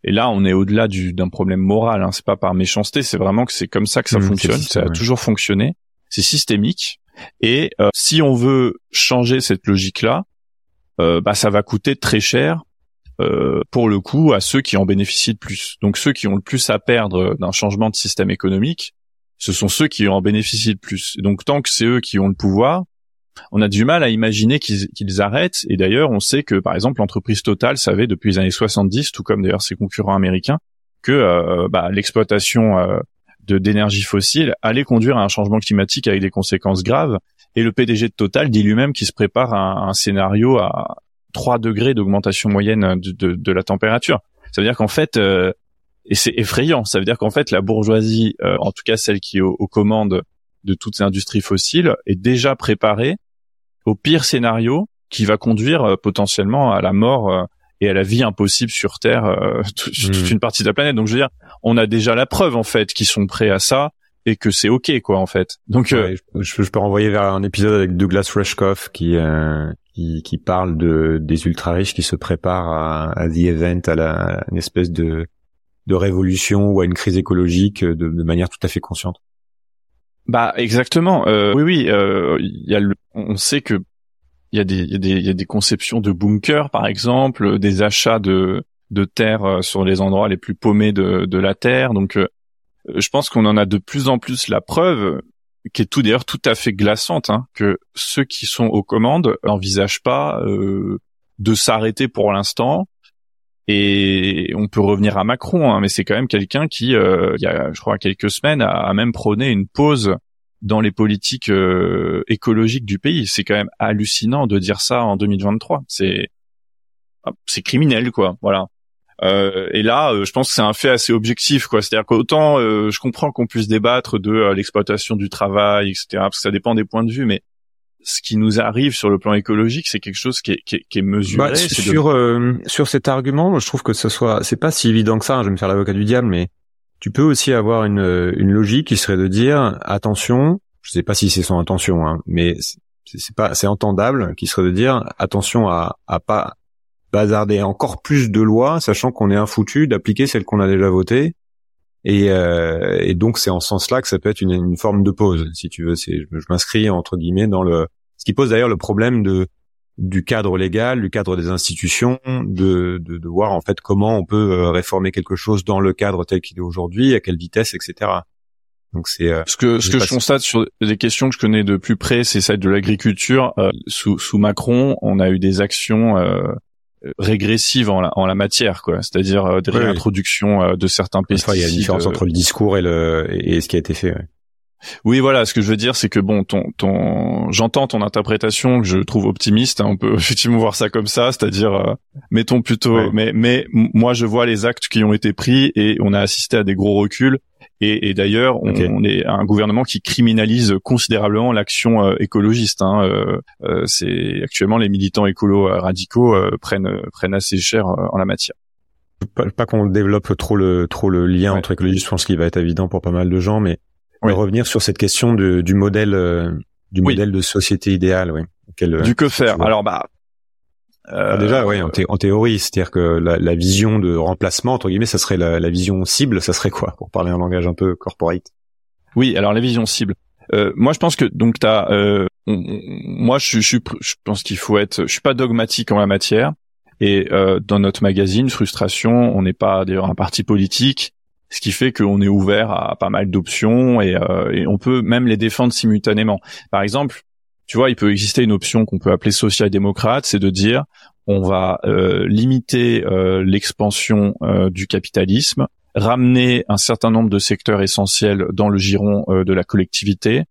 S2: et là, on est au-delà d'un problème moral. Hein. C'est pas par méchanceté, c'est vraiment que c'est comme ça que ça mmh, fonctionne. Ça a toujours fonctionné. C'est systémique. Et euh, si on veut changer cette logique-là, bah ça va coûter très cher euh, pour le coup à ceux qui en bénéficient le plus. Donc ceux qui ont le plus à perdre d'un changement de système économique, ce sont ceux qui en bénéficient le plus. Et donc tant que c'est eux qui ont le pouvoir, on a du mal à imaginer qu'ils arrêtent. Et d'ailleurs, on sait que, par exemple, l'entreprise Total savait depuis les années 70, tout comme d'ailleurs ses concurrents américains, que euh, bah, l'exploitation euh, de d'énergie fossile allait conduire à un changement climatique avec des conséquences graves. Et le PDG de Total dit lui-même qu'il se prépare à un, scénario à 3 degrés d'augmentation moyenne de, de, la température. Ça veut dire qu'en fait, euh, et c'est effrayant, ça veut dire qu'en fait la bourgeoisie, en tout cas celle qui est aux commandes de toutes ces industries fossiles, est déjà préparée au pire scénario qui va conduire euh, potentiellement à la mort euh, et à la vie impossible sur Terre, euh, toute, hmm. une partie de la planète. Donc je veux dire, on a déjà la preuve en fait qu'ils sont prêts à ça et que c'est ok quoi en fait. Donc
S1: je, peux renvoyer vers un épisode avec Douglas Rushkoff qui qui, qui, parle de des ultra riches qui se préparent à, à the event, à, la, une espèce de de révolution ou à une crise écologique de, de manière tout à fait consciente.
S2: Bah exactement. Euh, oui, oui. Euh, y a le, on sait que il y a des, y y a des conceptions de bunkers, par exemple, des achats de de euh, sur les endroits les plus paumés de de la terre. Donc, euh, je pense qu'on en a de plus en plus la preuve, qui est tout d'ailleurs tout à fait glaçante, hein, que ceux qui sont aux commandes n'envisagent pas euh, de s'arrêter pour l'instant. Et on peut revenir à Macron, hein, mais c'est quand même quelqu'un qui, euh, il y a, je crois, quelques semaines, a, même prôné une pause dans les politiques euh, écologiques du pays. C'est quand même hallucinant de dire ça en 2023. C'est c'est criminel, quoi. Voilà. Euh, et là, je pense que c'est un fait assez objectif, quoi. C'est-à-dire qu'autant je comprends qu'on puisse débattre de l'exploitation du travail, etc., parce que ça dépend des points de vue, mais ce qui nous arrive sur le plan écologique, c'est quelque chose qui est, qui est, qui est mesuré. Bah,
S1: sur euh, sur cet argument, je trouve que ce soit, c'est pas si évident que ça. Hein, je vais me faire l'avocat du diable, mais tu peux aussi avoir une une logique qui serait de dire attention. Je sais pas si c'est son intention, hein, mais c'est pas c'est entendable, qui serait de dire attention à à pas bazarder encore plus de lois, sachant qu'on est un foutu d'appliquer celles qu'on a déjà votées et, euh, et donc c'est en ce sens-là que ça peut être une, une, forme de pause, si tu veux. Je, m'inscris entre guillemets dans le, ce qui pose d'ailleurs le problème de du cadre légal, du cadre des institutions, de, de, de voir en fait comment on peut euh, réformer quelque chose dans le cadre tel qu'il est aujourd'hui, à quelle vitesse, etc.
S2: Donc c'est euh, ce que ce que je constate sur les questions que je connais de plus près, c'est celle de l'agriculture. Euh, sous, sous Macron, on a eu des actions euh, régressive en la, en la matière, quoi. C'est-à-dire euh, des réintroductions euh, de certains pesticides.
S1: il y a une différence entre le discours et le et ce qui a été fait.
S2: Oui, voilà. Ce que je veux dire, c'est que bon, ton, ton, j'entends ton interprétation que je trouve optimiste. Hein, on peut effectivement voir ça comme ça, c'est-à-dire, euh, mettons plutôt. Mais, mais moi, je vois les actes qui ont été pris et on a assisté à des gros reculs. Et, et d'ailleurs, on, est un gouvernement qui criminalise considérablement l'action euh, écologiste. Hein, euh, euh, c'est actuellement les militants écolos radicaux prennent prennent assez cher en la matière.
S1: Pas, pas qu'on développe trop le trop le lien entre écologie. Je pense qu'il va être évident pour pas mal de gens, mais revenir sur cette question de, du modèle du modèle de société idéale. Oui.
S2: du que faire. Alors bah
S1: euh, ah, déjà, oui, en, théorie, c'est-à-dire que la, la, vision de remplacement, entre guillemets, ça serait la, la, vision cible, ça serait quoi, pour parler un langage un peu corporate?
S2: Oui, alors la vision cible. Euh, moi, je pense que donc t'as, euh, moi, je, je, je pense qu'il faut être, je suis pas dogmatique en la matière. Et euh, dans notre magazine Frustration, on n'est pas d'ailleurs un parti politique, ce qui fait qu'on est ouvert à pas mal d'options et, euh, et on peut même les défendre simultanément. Par exemple, tu vois, il peut exister une option qu'on peut appeler social-démocrate, c'est de dire on va euh, limiter euh, l'expansion euh, du capitalisme, ramener un certain nombre de secteurs essentiels dans le giron de la collectivité,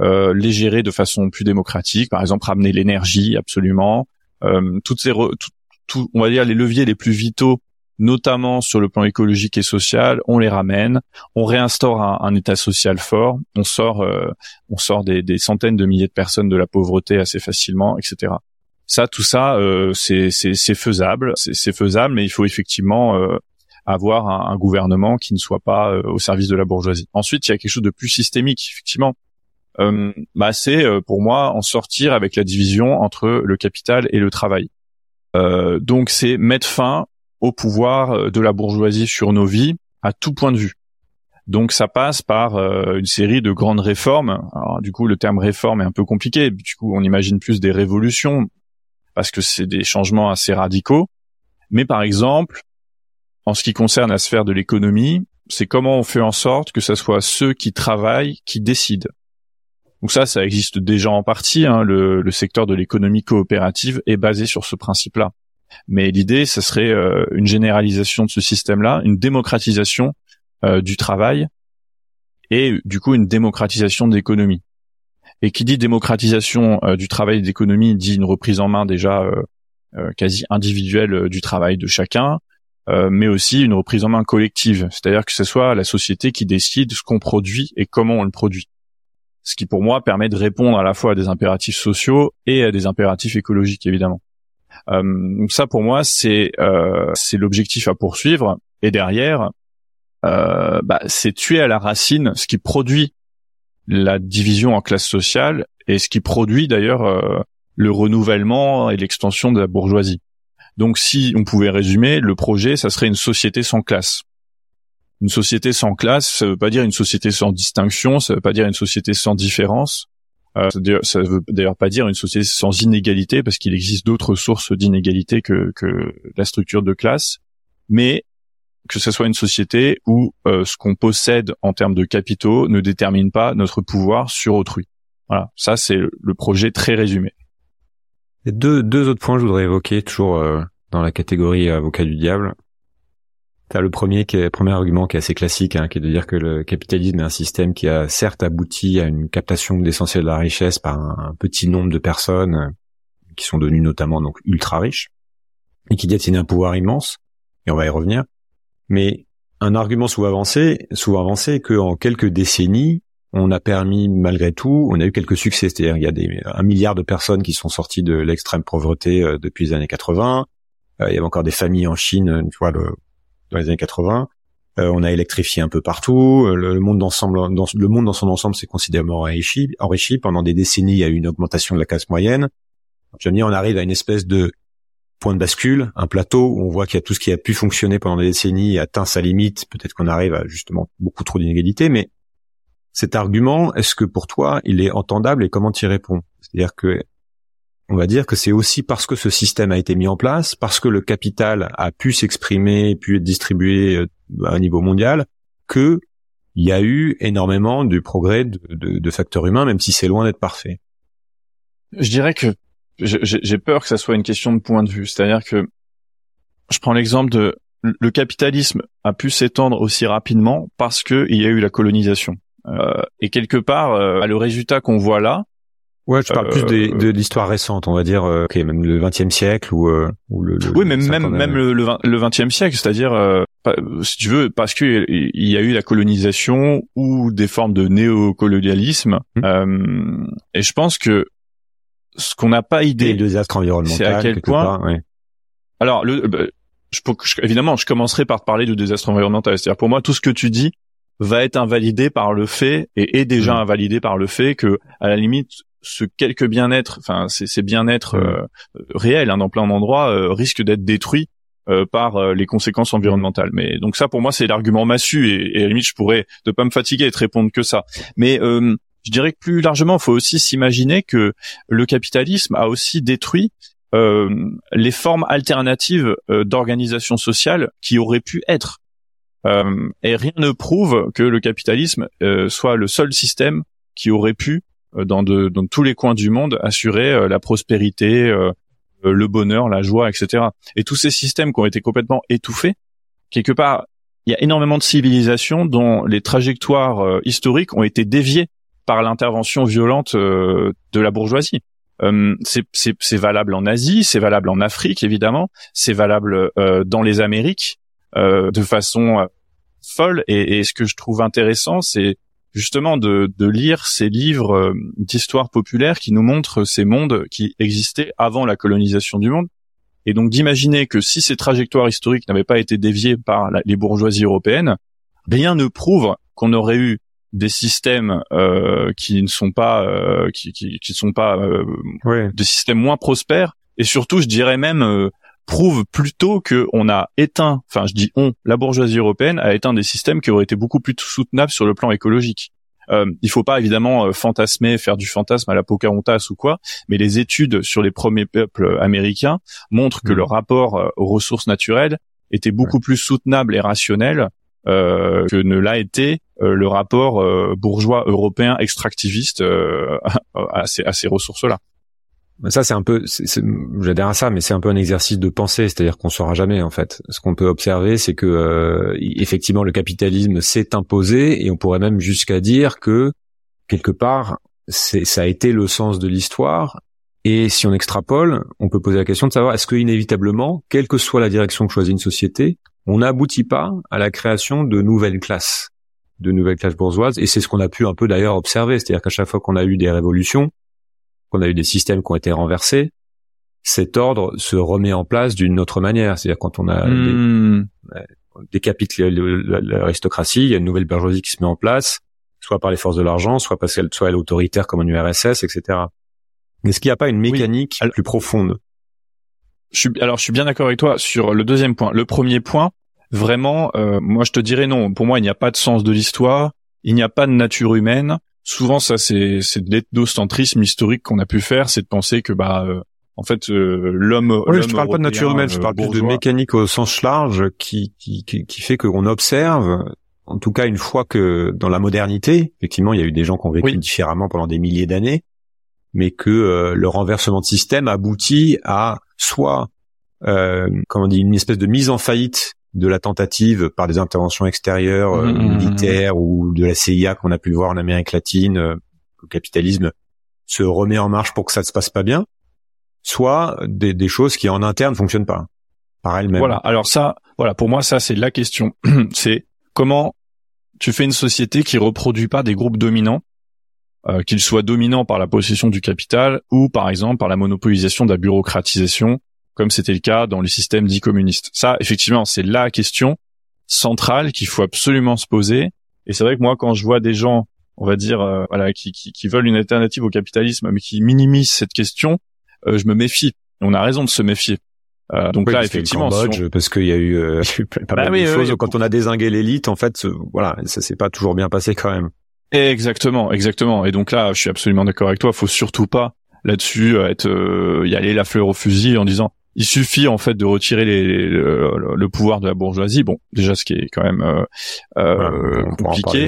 S2: les gérer de façon plus démocratique, par exemple ramener l'énergie absolument, toutes ces tout, on va dire les leviers les plus vitaux notamment sur le plan écologique et social, on les ramène, on réinstaure un, État social fort, on sort, euh, on sort des, centaines de milliers de personnes de la pauvreté assez facilement, etc. Ça, tout ça, euh, c'est faisable, c'est faisable, mais il faut effectivement euh, avoir un, gouvernement qui ne soit pas au service de la bourgeoisie. Ensuite, il y a quelque chose de plus systémique, effectivement. bah, c'est pour moi en sortir avec la division entre le capital et le travail. donc, c'est mettre fin au pouvoir euh, de la bourgeoisie sur nos vies à tout point de vue. Donc ça passe par euh, une série de grandes réformes. Alors, du coup, le terme réforme est un peu compliqué. Du coup, on imagine plus des révolutions parce que c'est des changements assez radicaux. Mais par exemple, en ce qui concerne la sphère de l'économie, c'est comment on fait en sorte que ce soit ceux qui travaillent qui décident. Donc ça, ça existe déjà en partie. Hein. Le, le, secteur de l'économie coopérative est basé sur ce principe-là. Mais l'idée, ce serait euh, une généralisation de ce système-là, une démocratisation euh, du travail et du coup une démocratisation de l'économie. Et qui dit démocratisation euh, du travail et de l'économie dit une reprise en main déjà quasi individuelle du travail de chacun, mais aussi une reprise en main collective, c'est-à-dire que ce soit la société qui décide ce qu'on produit et comment on le produit ce qui pour moi permet de répondre à la fois à des impératifs sociaux et à des impératifs écologiques évidemment. Euh, donc ça pour moi c'est euh, c'est l'objectif à poursuivre et derrière euh, bah, c'est tuer à la racine ce qui produit la division en classes sociales et ce qui produit d'ailleurs le renouvellement et l'extension de la bourgeoisie. Donc si on pouvait résumer, le projet, ça serait une société sans classe. Une société sans classe, ça veut pas dire une société sans distinction, ça veut pas dire une société sans différence. Euh, ça veut d'ailleurs pas dire une société sans inégalité, parce qu'il existe d'autres sources d'inégalité que, que la structure de classe, mais que ce soit une société où euh, ce qu'on possède en termes de capitaux ne détermine pas notre pouvoir sur autrui. Voilà, ça c'est le projet très résumé.
S1: Deux, deux autres points que je voudrais évoquer, toujours euh, dans la catégorie avocat du diable. Le premier qui est, premier argument qui est assez classique, hein, qui est de dire que le capitalisme est un système qui a certes abouti à une captation de l'essentiel de la richesse par un, petit nombre de personnes euh, qui sont devenues notamment donc ultra riches et qui détiennent un pouvoir immense. Et on va y revenir. Mais un argument souvent avancé, souvent avancé, que en quelques décennies, on a permis malgré tout, on a eu quelques succès. C'est-à-dire il y a des, un milliard de personnes qui sont sorties de l'extrême pauvreté euh, depuis les années 80. Euh, il y avait encore des familles en Chine, tu vois, le, dans les années 80. Euh, on a électrifié un peu partout. Euh, le, monde dans, son ensemble s'est considérablement enrichi, enrichi. Pendant des décennies, il y a eu une augmentation de la classe moyenne. Je veux dire, on arrive à une espèce de point de bascule, un plateau où on voit qu'il y a tout ce qui a pu fonctionner pendant des décennies atteint sa limite. Peut-être qu'on arrive à justement beaucoup trop d'inégalités, mais cet argument, est-ce que pour toi, il est entendable et comment tu y réponds? C'est-à-dire que on va dire que c'est aussi parce que ce système a été mis en place, parce que le capital a pu s'exprimer, pu être distribué euh, à un niveau mondial, que il y a eu énormément de progrès de, facteurs humains, même si c'est loin d'être parfait.
S2: Je dirais que j'ai peur que ça soit une question de point de vue. C'est-à-dire que je prends l'exemple de le capitalisme a pu s'étendre aussi rapidement parce qu'il y a eu la colonisation. Euh, et quelque part, euh, le résultat qu'on voit là,
S1: Ouais, je parle plus de, de l'histoire récente, on va dire, euh, ok, même le XXe siècle ou, euh, ou le, le,
S2: Oui, même même même le, le XXe siècle, c'est-à-dire, euh, si tu veux, parce que il y a eu la colonisation ou des formes de néocolonialisme, mmh. euh, et je pense que ce qu'on n'a pas idée,
S1: le désastre environnemental, c'est à quel point. ouais.
S2: Alors, le, bah, je, évidemment, je commencerai par te parler du désastre environnemental. C'est-à-dire, pour moi, tout ce que tu dis va être invalidé par le fait et est déjà mmh. invalidé par le fait que, à la limite, ce quelque bien-être, enfin ces, bien-être euh, réels hein, dans plein d'endroits euh, risquent d'être détruits euh, par les conséquences environnementales. Mais donc ça pour moi c'est l'argument massu et, et, à la limite je pourrais ne pas me fatiguer et te répondre que ça. Mais je dirais que plus largement, il faut aussi s'imaginer que le capitalisme a aussi détruit les formes alternatives d'organisation sociale qui auraient pu être. et rien ne prouve que le capitalisme soit le seul système qui aurait pu euh, dans, de, dans tous les coins du monde, assurer euh, la prospérité, euh, le bonheur, la joie, etc. Et tous ces systèmes qui ont été complètement étouffés, quelque part, il y a énormément de civilisations dont les trajectoires historiques ont été déviées par l'intervention violente de la bourgeoisie. Euh, c'est valable en Asie, c'est valable en Afrique évidemment, c'est valable euh, dans les Amériques euh, de façon folle. Et, et, ce que je trouve intéressant, c'est justement de, de lire ces livres euh, d'histoire populaire qui nous montrent ces mondes qui existaient avant la colonisation du monde. Et donc d'imaginer que si ces trajectoires historiques n'avaient pas été déviées par les bourgeoisies européennes, rien ne prouve qu'on aurait eu des systèmes euh, qui ne sont pas euh, qui, qui, qui, sont pas euh, des systèmes moins prospères et surtout je dirais même euh, prouve plutôt que on a éteint, enfin je dis on, la bourgeoisie européenne a éteint des systèmes qui auraient été beaucoup plus soutenables sur le plan écologique. Euh, il faut pas évidemment euh, fantasmer, faire du fantasme à la Pocahontas ou quoi, mais les études sur les premiers peuples américains montrent que mmh. le rapport euh, aux ressources naturelles était beaucoup plus soutenable et rationnel euh, que ne l'a été euh, le rapport euh, bourgeois européen extractiviste à ces, à ces ressources-là.
S1: Ça, c'est un peu, j'adhère à ça, mais c'est un peu un exercice de pensée, c'est-à-dire qu'on saura jamais en fait. Ce qu'on peut observer, c'est que effectivement le capitalisme s'est imposé, et on pourrait même jusqu'à dire que quelque part, ça a été le sens de l'histoire. Et si on extrapole, on peut poser la question de savoir est-ce que inévitablement, quelle que soit la direction que choisit une société, on n'aboutit pas à la création de nouvelles classes, de nouvelles classes bourgeoises. Et c'est ce qu'on a pu un peu d'ailleurs observer, c'est-à-dire qu'à chaque fois qu'on a eu des révolutions, qu'on a eu des systèmes qui ont été renversés, cet ordre se remet en place d'une autre manière. C'est-à-dire quand on a hmm. décapite l'aristocratie, il y a une nouvelle bourgeoisie qui se met en place, soit par les forces de l'argent, soit parce qu'elle soit elle autoritaire comme en URSS, etc. Est-ce qu'il n'y a pas une mécanique plus profonde?
S2: Je suis, alors je suis bien d'accord avec toi sur le deuxième point. Le premier point, vraiment, euh, moi je te dirais non. Pour moi, il n'y a pas de sens de l'histoire, il n'y a pas de nature humaine. Souvent, ça c'est c'est de l'ethnocentrisme historique qu'on a pu faire, c'est de penser que bah euh, en fait euh, l'homme.
S1: Oui, je parle pas de nature humaine, je parle plus de mécanique au sens large qui qui qui, qui fait qu'on observe. En tout cas, une fois que dans la modernité, effectivement, il y a eu des gens qui ont vécu différemment pendant des milliers d'années, mais que le renversement de système aboutit à soit euh, comment on dit une espèce de mise en faillite de la tentative par des interventions extérieures euh, mmh, mmh, mmh, militaires ou de la CIA qu'on a pu voir en Amérique latine, euh, le capitalisme se remet en marche pour que ça ne se passe pas bien, soit des, des choses qui en interne fonctionnent pas par elles-mêmes.
S2: Voilà. Alors ça, voilà, pour moi ça c'est la question. c'est comment tu fais une société qui reproduit pas des groupes dominants euh, qu'il soit dominant par la possession du capital ou par exemple par la monopolisation de la bureaucratisation, comme c'était le cas dans les systèmes dits communistes. Ça, effectivement, c'est la question centrale qu'il faut absolument se poser. Et c'est vrai que moi, quand je vois des gens, on va dire, euh, voilà, qui, qui, qui, veulent une alternative au capitalisme, mais qui minimisent cette question, euh, je me méfie. Et on a raison de se méfier.
S1: Euh, donc là, effectivement, parce qu'il y a eu, pas bah mal de choses. Quand on a désingué l'élite, en fait, voilà, ça s'est pas toujours bien passé quand même.
S2: Exactement, exactement. Et donc là, je suis absolument d'accord avec toi. Faut surtout pas là-dessus euh, être euh, y aller la fleur au fusil en disant il suffit en fait de retirer les, le, pouvoir de la bourgeoisie. Bon, déjà ce qui est quand même euh, euh compliqué.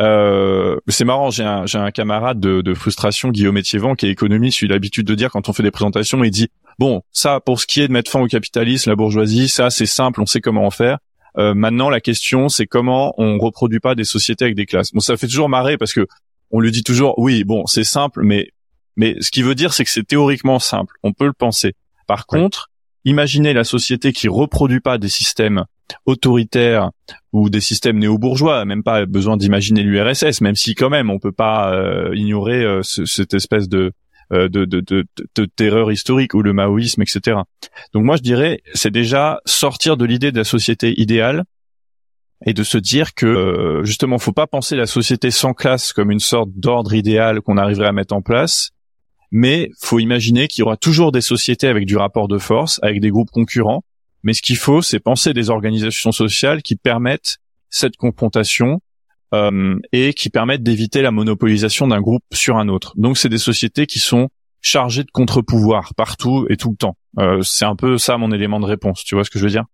S2: Euh, c'est marrant, j'ai un, j'ai un camarade de, de frustration, Guillaume Étiévent, qui est économiste. Il a l'habitude de dire quand on fait des présentations, il dit bon, ça pour ce qui est de mettre fin au capitalisme, la bourgeoisie, ça c'est simple, on sait comment en faire. Euh, maintenant, la question, c'est comment on reproduit pas des sociétés avec des classes. Bon, ça fait toujours marrer parce que on lui dit toujours, oui, bon, c'est simple, mais mais ce qui veut dire, c'est que c'est théoriquement simple. On peut le penser. Par contre, imaginez la société qui reproduit pas des systèmes autoritaires ou des systèmes néo-bourgeois, même pas besoin d'imaginer l'URSS, même si quand même on peut pas euh, ignorer euh, cette espèce de euh, de, de, de, de, terreur historique ou le maoïsme, etc. Donc moi je dirais c'est déjà sortir de l'idée de la société idéale et de se dire que euh, justement faut pas penser la société sans classe comme une sorte d'ordre idéal qu'on arriverait à mettre en place, mais faut imaginer qu'il y aura toujours des sociétés avec du rapport de force, avec des groupes concurrents. Mais ce qu'il faut, c'est penser des organisations sociales qui permettent cette confrontation euh, et qui permettent d'éviter la monopolisation d'un groupe sur un autre. Donc c'est des sociétés qui sont chargées de contre-pouvoir partout et tout le temps. Euh, c'est un peu ça mon élément de réponse. Tu vois ce que je veux dire?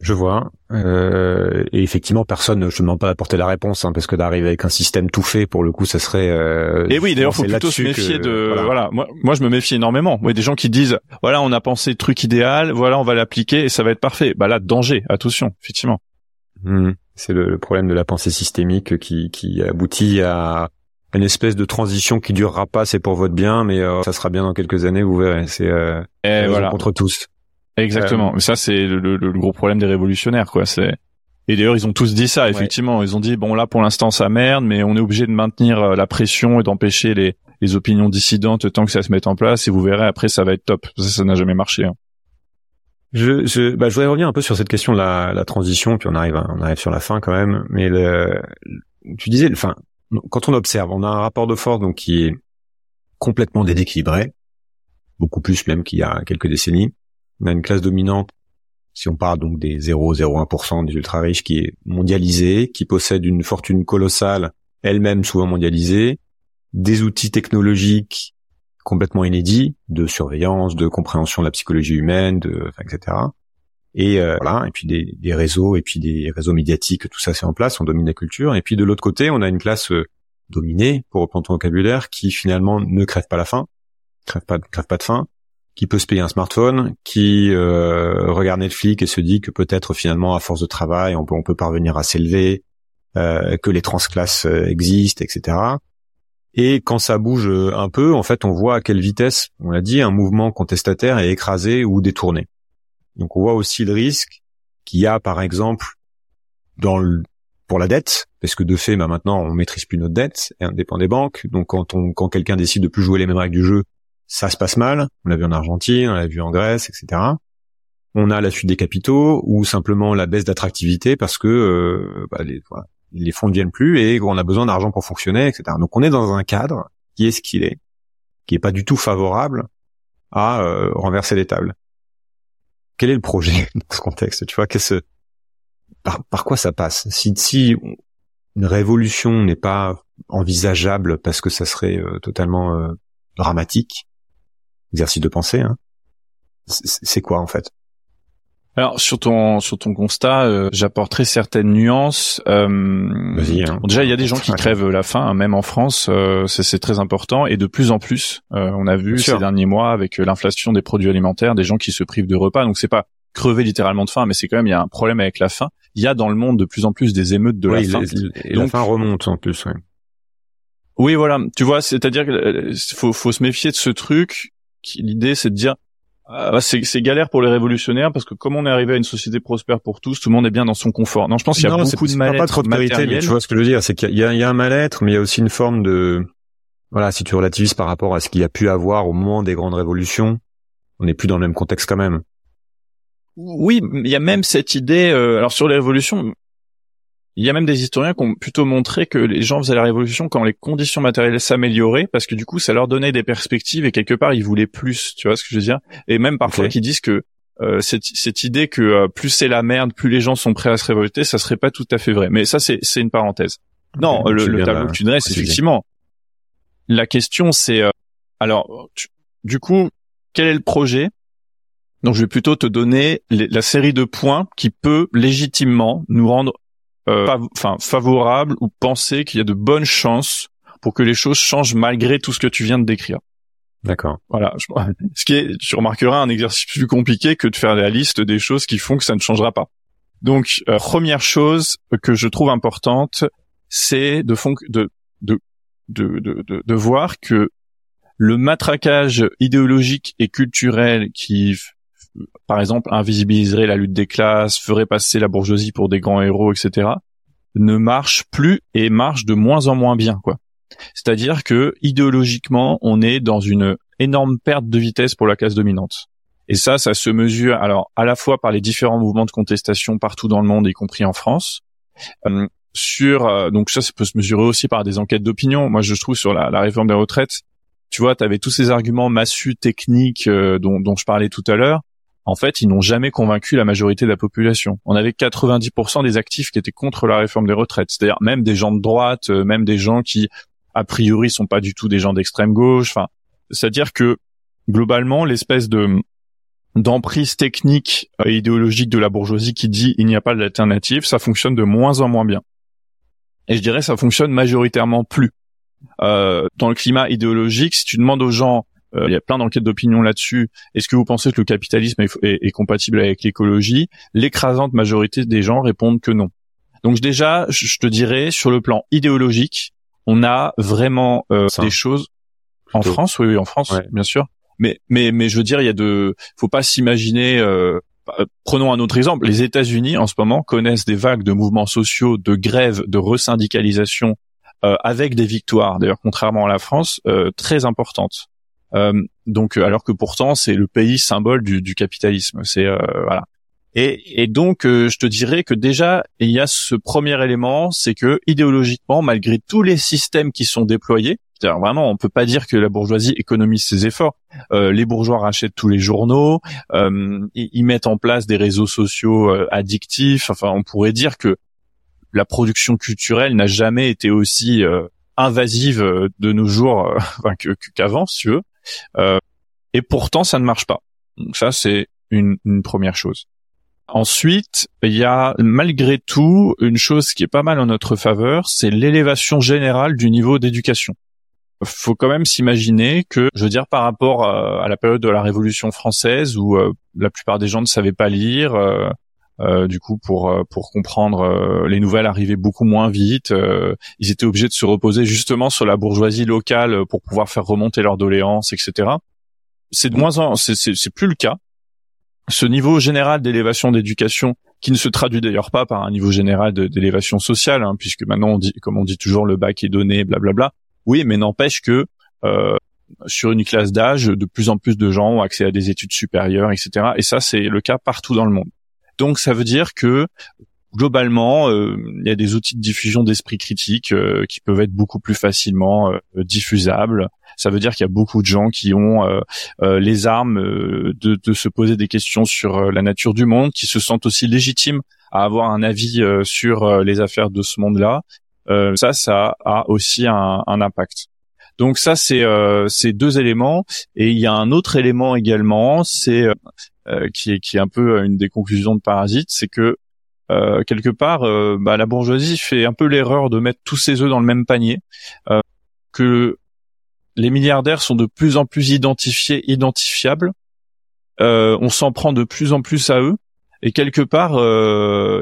S1: Je vois. Euh, et effectivement, personne, je ne demande pas d'apporter la réponse, hein, parce que d'arriver avec un système tout fait, pour le coup, ça serait. Euh,
S2: et oui, d'ailleurs, faut plutôt se méfier de. Voilà. Moi, moi, je me méfie énormément. Moi, des gens qui disent, voilà, on a pensé le truc idéal, voilà, on va l'appliquer et ça va être parfait. Bah là, danger, attention, effectivement.
S1: Mmh. C'est le, problème de la pensée systémique qui, qui aboutit à une espèce de transition qui durera pas, c'est pour votre bien, mais euh, ça sera bien dans quelques années, vous verrez. C'est euh, voilà. contre tous.
S2: Exactement. Euh, ça, c'est le, gros problème des révolutionnaires, quoi. C'est et d'ailleurs, ils ont tous dit ça. Effectivement, ils ont dit bon là, pour l'instant, ça merde, mais on est obligé de maintenir euh, la pression et d'empêcher les, les opinions dissidentes tant que ça se met en place. Et vous verrez, après, ça va être top. Ça, ça n'a jamais marché. Hein.
S1: Je, je, bah, je voudrais revenir un peu sur cette question de la, la transition, puis on arrive, on arrive sur la fin quand même. Mais le, tu disais, enfin, quand on observe, on a un rapport de force donc qui est complètement déséquilibré, beaucoup plus même qu'il y a quelques décennies. On a une classe dominante, si on parle donc des 0,01% des ultra riches, qui est mondialisée, qui possède une fortune colossale, elle-même souvent mondialisée, des outils technologiques complètement inédit de surveillance, de compréhension de la psychologie humaine, de, etc. Et voilà, et puis des, des, réseaux, et puis des réseaux médiatiques, tout ça c'est en place, on domine la culture. Et puis de l'autre côté, on a une classe dominée, pour reprendre ton vocabulaire, qui finalement ne crève pas la faim, crève pas, crève pas de faim, qui peut se payer un smartphone, qui euh, regarde Netflix et se dit que peut-être finalement à force de travail on peut on peut parvenir à s'élever, euh, que les transclasses euh, existent, etc. Et quand ça bouge un peu, en fait, on voit à quelle vitesse, on l'a dit, un mouvement contestataire est écrasé ou détourné. Donc on voit aussi le risque qu'il y a, par exemple, dans le, pour la dette, parce que de fait, bah, maintenant, on maîtrise plus notre dette, et on dépend des banques. Donc quand quand quelqu'un décide de plus jouer les mêmes règles du jeu, ça se passe mal. On l'a vu en Argentine, on l'a vu en Grèce, etc. On a la fuite des capitaux ou simplement la baisse d'attractivité parce que euh, bah, les, les fonds ne viennent plus et on a besoin d'argent pour fonctionner, etc. Donc on est dans un cadre qui est ce qu'il est, qui est pas du tout favorable à euh, renverser les tables. Quel est le projet dans ce contexte Tu vois, qu'est-ce par, quoi ça passe? Si si une révolution n'est pas envisageable parce que ça serait euh, totalement dramatique, exercice de pensée. Hein. C'est quoi en fait?
S2: Alors sur ton sur ton constat, euh, j'apporterai certaines nuances. Euh, hein. déjà, il y a des gens qui crèvent la faim, hein, même en France, euh, c'est très important et de plus en plus. Euh, on a vu ces derniers mois avec euh, l'inflation des produits alimentaires, des gens qui se privent de repas. Donc c'est pas crever littéralement de faim, mais c'est quand même il y a un problème avec la faim. Il y a dans le monde de plus en plus des émeutes de la faim.
S1: Et la faim remonte en plus. Ouais.
S2: Oui, voilà. Tu vois, c'est-à-dire qu'il faut, faut se méfier de ce truc l'idée c'est de dire ah, c'est galère pour les révolutionnaires parce que comme on est arrivé à une société prospère pour tous, tout le monde est bien dans son confort. Non, je pense qu'il y a beaucoup de mal-être
S1: pas trop de vérité, mais tu vois ce que je veux dire, c'est qu'il y, y, a un mal-être, mais il y a aussi une forme de voilà, si tu relativises par rapport à ce qu'il y a pu avoir au moment des grandes révolutions, on n'est plus dans le même contexte quand même.
S2: Oui, il y a même cette idée. Euh, alors sur les révolutions, il y a même des historiens qui ont plutôt montré que les gens faisaient la révolution quand les conditions matérielles s'amélioraient, parce que du coup, ça leur donnait des perspectives et quelque part, ils voulaient plus. Tu vois ce que je veux dire? Et même parfois, qui disent que euh, cette, cette, idée que euh, plus c'est la merde, plus les gens sont prêts à se révolter, ça serait pas tout à fait vrai. Mais ça, c'est, c'est une parenthèse. Non, le, tableau que tu dresses, effectivement. La question, c'est euh, alors, du coup, quel est le projet? Donc je vais plutôt te donner la série de points qui peut légitimement nous rendre enfin favorable ou penser qu'il y a de bonnes chances pour que les choses changent malgré tout ce que tu viens de décrire.
S1: D'accord.
S2: Voilà. Ce qui est, tu remarqueras un exercice plus compliqué que de faire la liste des choses qui font que ça ne changera pas. Donc, euh, première chose que je trouve importante, c'est de, de, de, de, de, de voir que le matraquage idéologique et culturel qui par exemple, invisibiliserait la lutte des classes, ferait passer la bourgeoisie pour des grands héros, etc., ne marche plus et marche de moins en moins bien, quoi. C'est-à-dire que idéologiquement, on est dans une énorme perte de vitesse pour la classe dominante. Et ça, ça se mesure alors à la fois par les différents mouvements de contestation partout dans le monde, y compris en France. Euh, sur euh, donc ça, ça peut se mesurer aussi par des enquêtes d'opinion. Moi, je trouve sur la, réforme des retraites, tu vois, tu avais tous ces arguments massus techniques euh, dont je parlais tout à l'heure en fait, ils n'ont jamais convaincu la majorité de la population. On avait 90% des actifs qui étaient contre la réforme des retraites, c'est-à-dire même des gens de droite, euh, même des gens qui, a priori, sont pas du tout des gens d'extrême gauche. Enfin, c'est-à-dire que globalement, l'espèce de d'emprise technique et idéologique de la bourgeoisie qui dit il n'y a pas d'alternative, ça fonctionne de moins en moins bien. Et je dirais ça fonctionne majoritairement plus. Euh, dans le climat idéologique, si tu demandes aux gens il y a plein d'enquêtes d'opinion là-dessus. Est-ce que vous pensez que le capitalisme est, compatible avec l'écologie? L'écrasante majorité des gens répondent que non. Donc déjà, je te dirais, sur le plan idéologique, on a vraiment euh, des choses en France, oui, oui, en France, bien sûr. Mais mais mais je veux dire, il y a de, faut pas s'imaginer. Euh, prenons un autre exemple. Les États-Unis en ce moment connaissent des vagues de mouvements sociaux, de grèves, de resyndicalisation, avec des victoires. D'ailleurs, contrairement à la France, très importantes. Euh, donc, alors que pourtant, c'est le pays symbole du, du capitalisme. C'est euh, voilà. Et, et, donc, euh, je te dirais que déjà, il y a ce premier élément, c'est que idéologiquement, malgré tous les systèmes qui sont déployés, vraiment, on peut pas dire que la bourgeoisie économise ses efforts. Euh, les bourgeois rachètent tous les journaux, euh, ils mettent en place des réseaux sociaux addictifs. Enfin, on pourrait dire que la production culturelle n'a jamais été aussi invasive de nos jours qu'avant, si tu veux. Euh, et pourtant, ça ne marche pas. Donc ça, c'est une, une, première chose. Ensuite, il y a malgré tout une chose qui est pas mal en notre faveur, c'est l'élévation générale du niveau d'éducation. Faut quand même s'imaginer que, je veux dire, par rapport à, la période de la Révolution française où euh, la plupart des gens ne savaient pas lire, euh, euh, du coup, pour pour comprendre les nouvelles arrivaient beaucoup moins vite. ils étaient obligés de se reposer justement sur la bourgeoisie locale pour pouvoir faire remonter leurs doléances, etc. C'est de moins en, c'est plus le cas ce niveau général d'élévation d'éducation, qui ne se traduit d'ailleurs pas par un niveau général d'élévation sociale, hein, puisque maintenant on dit, comme on dit toujours, le bac est donné, blablabla. Oui, mais n'empêche que euh, sur une classe d'âge, de plus en plus de gens ont accès à des études supérieures, etc. Et ça, c'est le cas partout dans le monde. Donc, ça veut dire que globalement, euh, il y a des outils de diffusion d'esprit critique euh, qui peuvent être beaucoup plus facilement euh, diffusables. Ça veut dire qu'il y a beaucoup de gens qui ont les armes de, de, se poser des questions sur la nature du monde, qui se sentent aussi légitimes à avoir un avis sur les affaires de ce monde-là. ça, ça a aussi un, un impact. Donc ça, c'est ces deux éléments. Et il y a un autre élément également, c'est qui est qui est un peu une des conclusions de Parasite, c'est que euh, quelque part, euh, bah, la bourgeoisie fait un peu l'erreur de mettre tous ses œufs dans le même panier, euh, que les milliardaires sont de plus en plus identifiés, identifiables, on s'en prend de plus en plus à eux, et quelque part,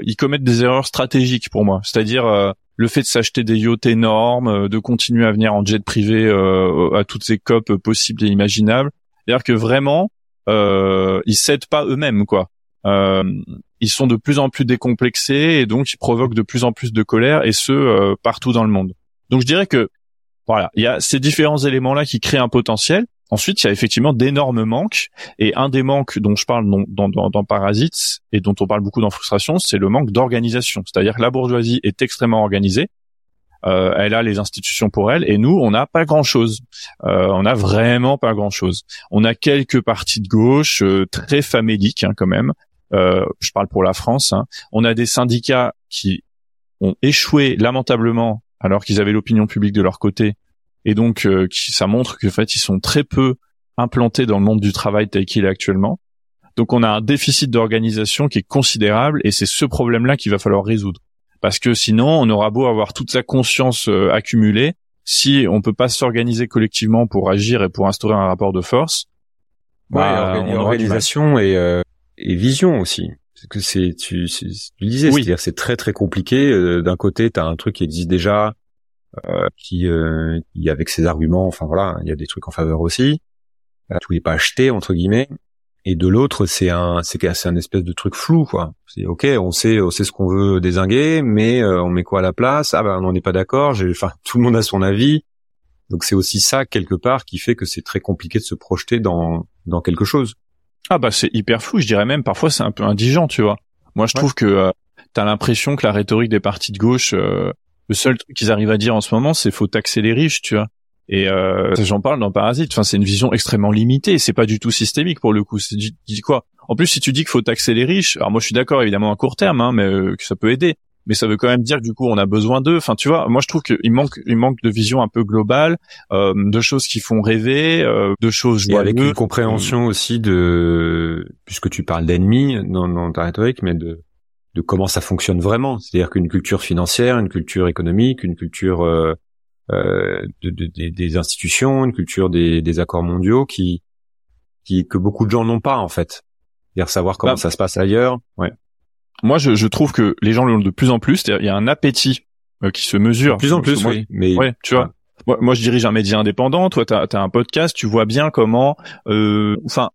S2: ils commettent des erreurs stratégiques pour moi, c'est-à-dire le fait de s'acheter des yachts énormes, de continuer à venir en jet privé à toutes ces copes possibles et imaginables, c'est-à-dire que vraiment, ils cèdent pas eux-mêmes, quoi. Euh, ils sont de plus en plus décomplexés et donc ils provoquent de plus en plus de colère et ce euh, partout dans le monde. Donc je dirais que voilà, il y a ces différents éléments là qui créent un potentiel. Ensuite, il y a effectivement d'énormes manques et un des manques dont je parle dans, dans, dans Parasites et dont on parle beaucoup dans Frustration, c'est le manque d'organisation. C'est-à-dire que la bourgeoisie est extrêmement organisée, euh, elle a les institutions pour elle et nous on n'a pas grand chose euh, on n'a vraiment pas grand chose on a quelques partis de gauche euh, très faméliques hein, quand même je parle pour la France, hein. on a des syndicats qui ont échoué lamentablement alors qu'ils avaient l'opinion publique de leur côté, et donc qui, ça montre qu'en fait ils sont très peu implantés dans le monde du travail tel qu'il est actuellement. Donc on a un déficit d'organisation qui est considérable, et c'est ce problème-là qu'il va falloir résoudre. Parce que sinon, on aura beau avoir toute sa conscience euh, accumulée, si on peut pas s'organiser collectivement pour agir et pour instaurer un rapport de force,
S1: bah, organisation et et vision aussi. Parce que c'est, tu, tu disais, c'est-à-dire c'est très très compliqué. Euh, d'un côté, tu as un truc qui existe déjà, euh, qui, euh, qui avec ses arguments, enfin voilà, il y a des trucs en faveur aussi. Euh, tu voulais pas acheter entre guillemets. Et de l'autre, c'est un, c'est c'est un espèce de truc flou, quoi. C'est ok, on sait, on sait ce qu'on veut désinguer, mais on met quoi à la place? Ah ben, on n'est pas d'accord. Enfin, tout le monde a son avis. Donc c'est aussi ça quelque part qui fait que c'est très compliqué de se projeter dans dans quelque chose.
S2: Ah bah c'est hyper flou, je dirais même parfois c'est un peu indigent, tu vois. Moi je trouve que euh, t'as l'impression que la rhétorique des partis de gauche, euh, le seul truc qu'ils arrivent à dire en ce moment, c'est faut taxer les riches, tu vois. Et euh, j'en parle dans Parasite. Enfin, c'est une vision extrêmement limitée. C'est pas du tout systémique pour le coup. C'est dis quoi? En plus, si tu dis qu'il faut taxer les riches, alors moi je suis d'accord évidemment à court terme, hein, mais euh, que ça peut aider mais ça veut quand même dire que du coup on a besoin d'eux. Enfin, tu vois, moi je trouve qu'il manque, il manque de vision un peu globale, euh, de choses qui font rêver, euh, de choses
S1: et avec une compréhension aussi de, puisque tu parles d'ennemis dans, dans ta rhétorique, mais de de comment ça fonctionne vraiment. C'est-à-dire qu'une culture financière, une culture économique, une culture euh de, de, des institutions, une culture des, des accords mondiaux qui, qui que beaucoup de gens n'ont pas en fait. C'est-à-dire savoir comment bah, ça se passe ailleurs. Ouais
S2: moi, je, je, trouve que les gens l'ont de plus en plus. Il y a un appétit euh, qui se mesure.
S1: De plus en plus, oui.
S2: Mais ouais, tu vois. Moi, moi, je dirige un média indépendant. Toi, t'as as un podcast. Tu vois bien comment. Euh, enfin,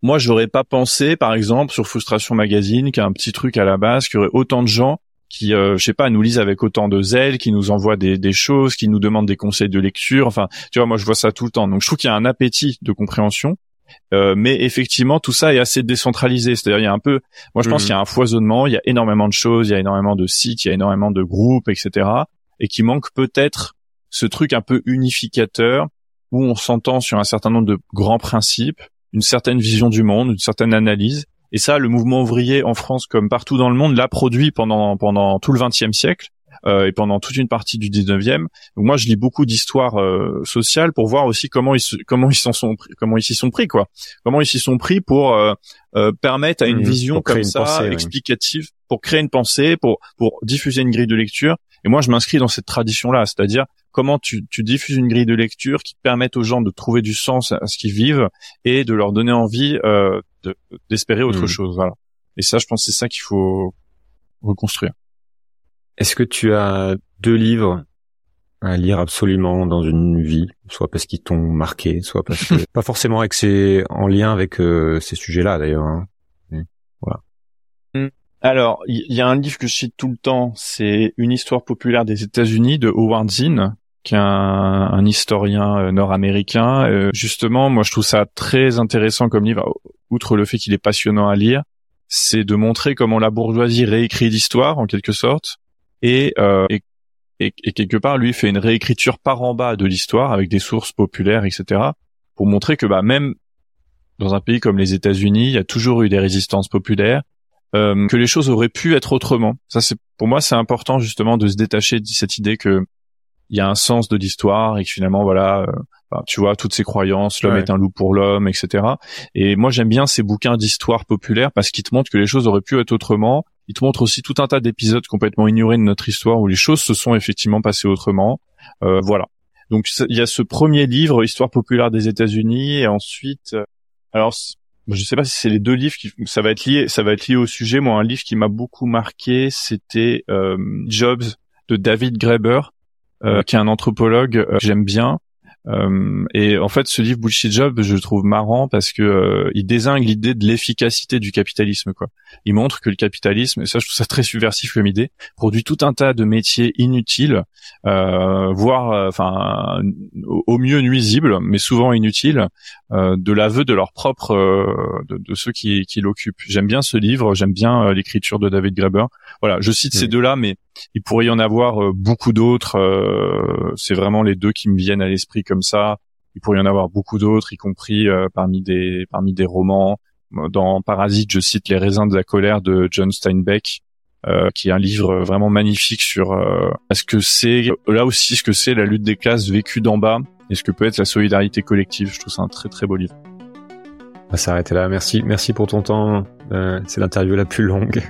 S2: moi, j'aurais pas pensé, par exemple, sur Frustration Magazine, qu'il y a un petit truc à la base, qu'il y aurait autant de gens qui, euh, je sais pas, nous lisent avec autant de zèle, qui nous envoient des, des choses, qui nous demandent des conseils de lecture. Enfin, tu vois, moi, je vois ça tout le temps. Donc, je trouve qu'il y a un appétit de compréhension. Euh, mais effectivement, tout ça est assez décentralisé. C'est-à-dire, il y a un peu, moi je pense mhm. qu'il y a un foisonnement, il y a énormément de choses, il y a énormément de sites, il y a énormément de groupes, etc. Et qui manque peut-être ce truc un peu unificateur où on s'entend sur un certain nombre de grands principes, une certaine vision du monde, une certaine analyse. Et ça, le mouvement ouvrier en France comme partout dans le monde l'a produit pendant pendant tout le XXe siècle. euh, et pendant toute une partie du 19e. Donc moi, je lis beaucoup d'histoires euh, sociales pour voir aussi comment ils se, comment ils s'en sont comment ils s'y sont pris quoi. Comment ils s'y sont pris pour euh, permettre à une mmh, vision comme ça explicative pour créer une pensée, pour pour diffuser une grille de lecture. Et moi, je m'inscris dans cette tradition-là, c'est-à-dire comment tu, tu diffuses une grille de lecture qui permette aux gens de trouver du sens à ce qu'ils vivent et de leur donner envie d'espérer autre mmh. chose. Voilà. Et ça, je pense, c'est ça qu'il faut reconstruire.
S1: Est-ce que tu as deux livres à lire absolument dans une vie, soit parce qu'ils t'ont marqué, soit parce que pas forcément avec ces en lien avec euh, ces sujets-là d'ailleurs. Hein. Mmh. Voilà.
S2: Mmh. Alors, il y, a un livre que je cite tout le temps, c'est Une histoire populaire des États-Unis de Howard Zinn, qui est un, historien euh, nord-américain. Euh, justement, moi, je trouve ça très intéressant comme livre, outre le fait qu'il est passionnant à lire, c'est de montrer comment la bourgeoisie réécrit l'histoire, en quelque sorte, et, euh, et, et, quelque part, lui, fait une réécriture par en bas de l'histoire, avec des sources populaires, etc., pour montrer que bah, même dans un pays comme les États-Unis, il y a toujours eu des résistances populaires, euh, que les choses auraient pu être autrement. Ça, c'est pour moi, c'est important justement de se détacher de cette idée que il y a un sens de l'histoire et que finalement, voilà, euh, tu vois, toutes ces croyances, l'homme est un loup pour l'homme, etc. Et moi, j'aime bien ces bouquins d'histoire populaire parce qu'ils te montrent que les choses auraient pu être autrement. Ils te montrent aussi tout un tas d'épisodes complètement ignorés de notre histoire où les choses se sont effectivement passées autrement. Euh, voilà. Donc il y a ce premier livre, Histoire populaire des États-Unis, et ensuite, euh, alors je sais pas si c'est les deux livres qui ça va être lié ça va être lié au sujet moi un livre qui m'a beaucoup marqué c'était euh, Jobs de David Graeber euh, qui est un anthropologue euh, que j'aime bien euh, et en fait, ce livre Bullshit Job, je le trouve marrant parce que euh, il désigne l'idée de l'efficacité du capitalisme. Quoi. Il montre que le capitalisme, et ça, je trouve ça très subversif comme idée, produit tout un tas de métiers inutiles, euh, voire, euh, enfin, au mieux nuisibles, mais souvent inutiles, de l'aveu de leur propre, de, de, ceux qui, qui l'occupent. J'aime bien ce livre, j'aime bien l'écriture de David Graeber. Voilà, je cite ces deux-là, mais il pourrait y en avoir beaucoup d'autres. C'est vraiment les deux qui me viennent à l'esprit comme ça. Il pourrait y en avoir beaucoup d'autres, y compris euh, parmi des parmi des romans. Dans Parasite, je cite Les raisins de la colère de John Steinbeck, euh, qui est un livre vraiment magnifique sur euh, ce que c'est là aussi ce que c'est la lutte des classes vécue d'en bas et ce que peut être la solidarité collective. Je trouve ça un très très beau livre.
S1: On va s'arrêter là. Merci, merci pour ton temps. Euh, c'est l'interview la plus longue.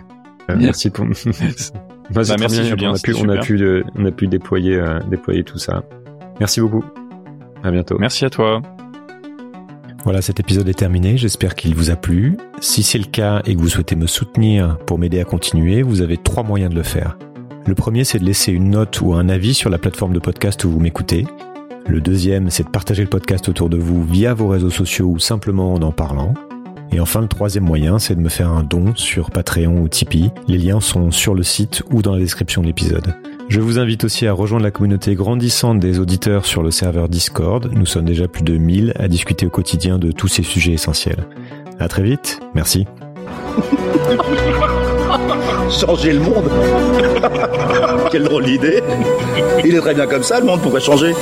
S1: merci pour. bah, merci Julien. On a pu, on a pu, on a pu déployer, déployer tout ça. Merci beaucoup. À bientôt.
S2: Merci à toi.
S1: Voilà, cet épisode est terminé. J'espère qu'il vous a plu. Si c'est le cas et que vous souhaitez me soutenir pour m'aider à continuer, vous avez trois moyens de le faire. Le premier, c'est de laisser une note ou un avis sur la plateforme de podcast où vous m'écoutez. Le deuxième, c'est de partager le podcast autour de vous via vos réseaux sociaux ou simplement en en parlant. Et enfin, le troisième moyen, c'est de me faire un don sur Patreon ou Tipeee. Les liens sont sur le site ou dans la description de l'épisode. Je vous invite aussi à rejoindre la communauté grandissante des auditeurs sur le serveur Discord. Nous sommes déjà plus de 1000 à discuter au quotidien de tous ces sujets essentiels. À très vite. Merci.
S3: changer le monde Quelle drôle d'idée Il est très bien comme ça, le monde, pourquoi changer?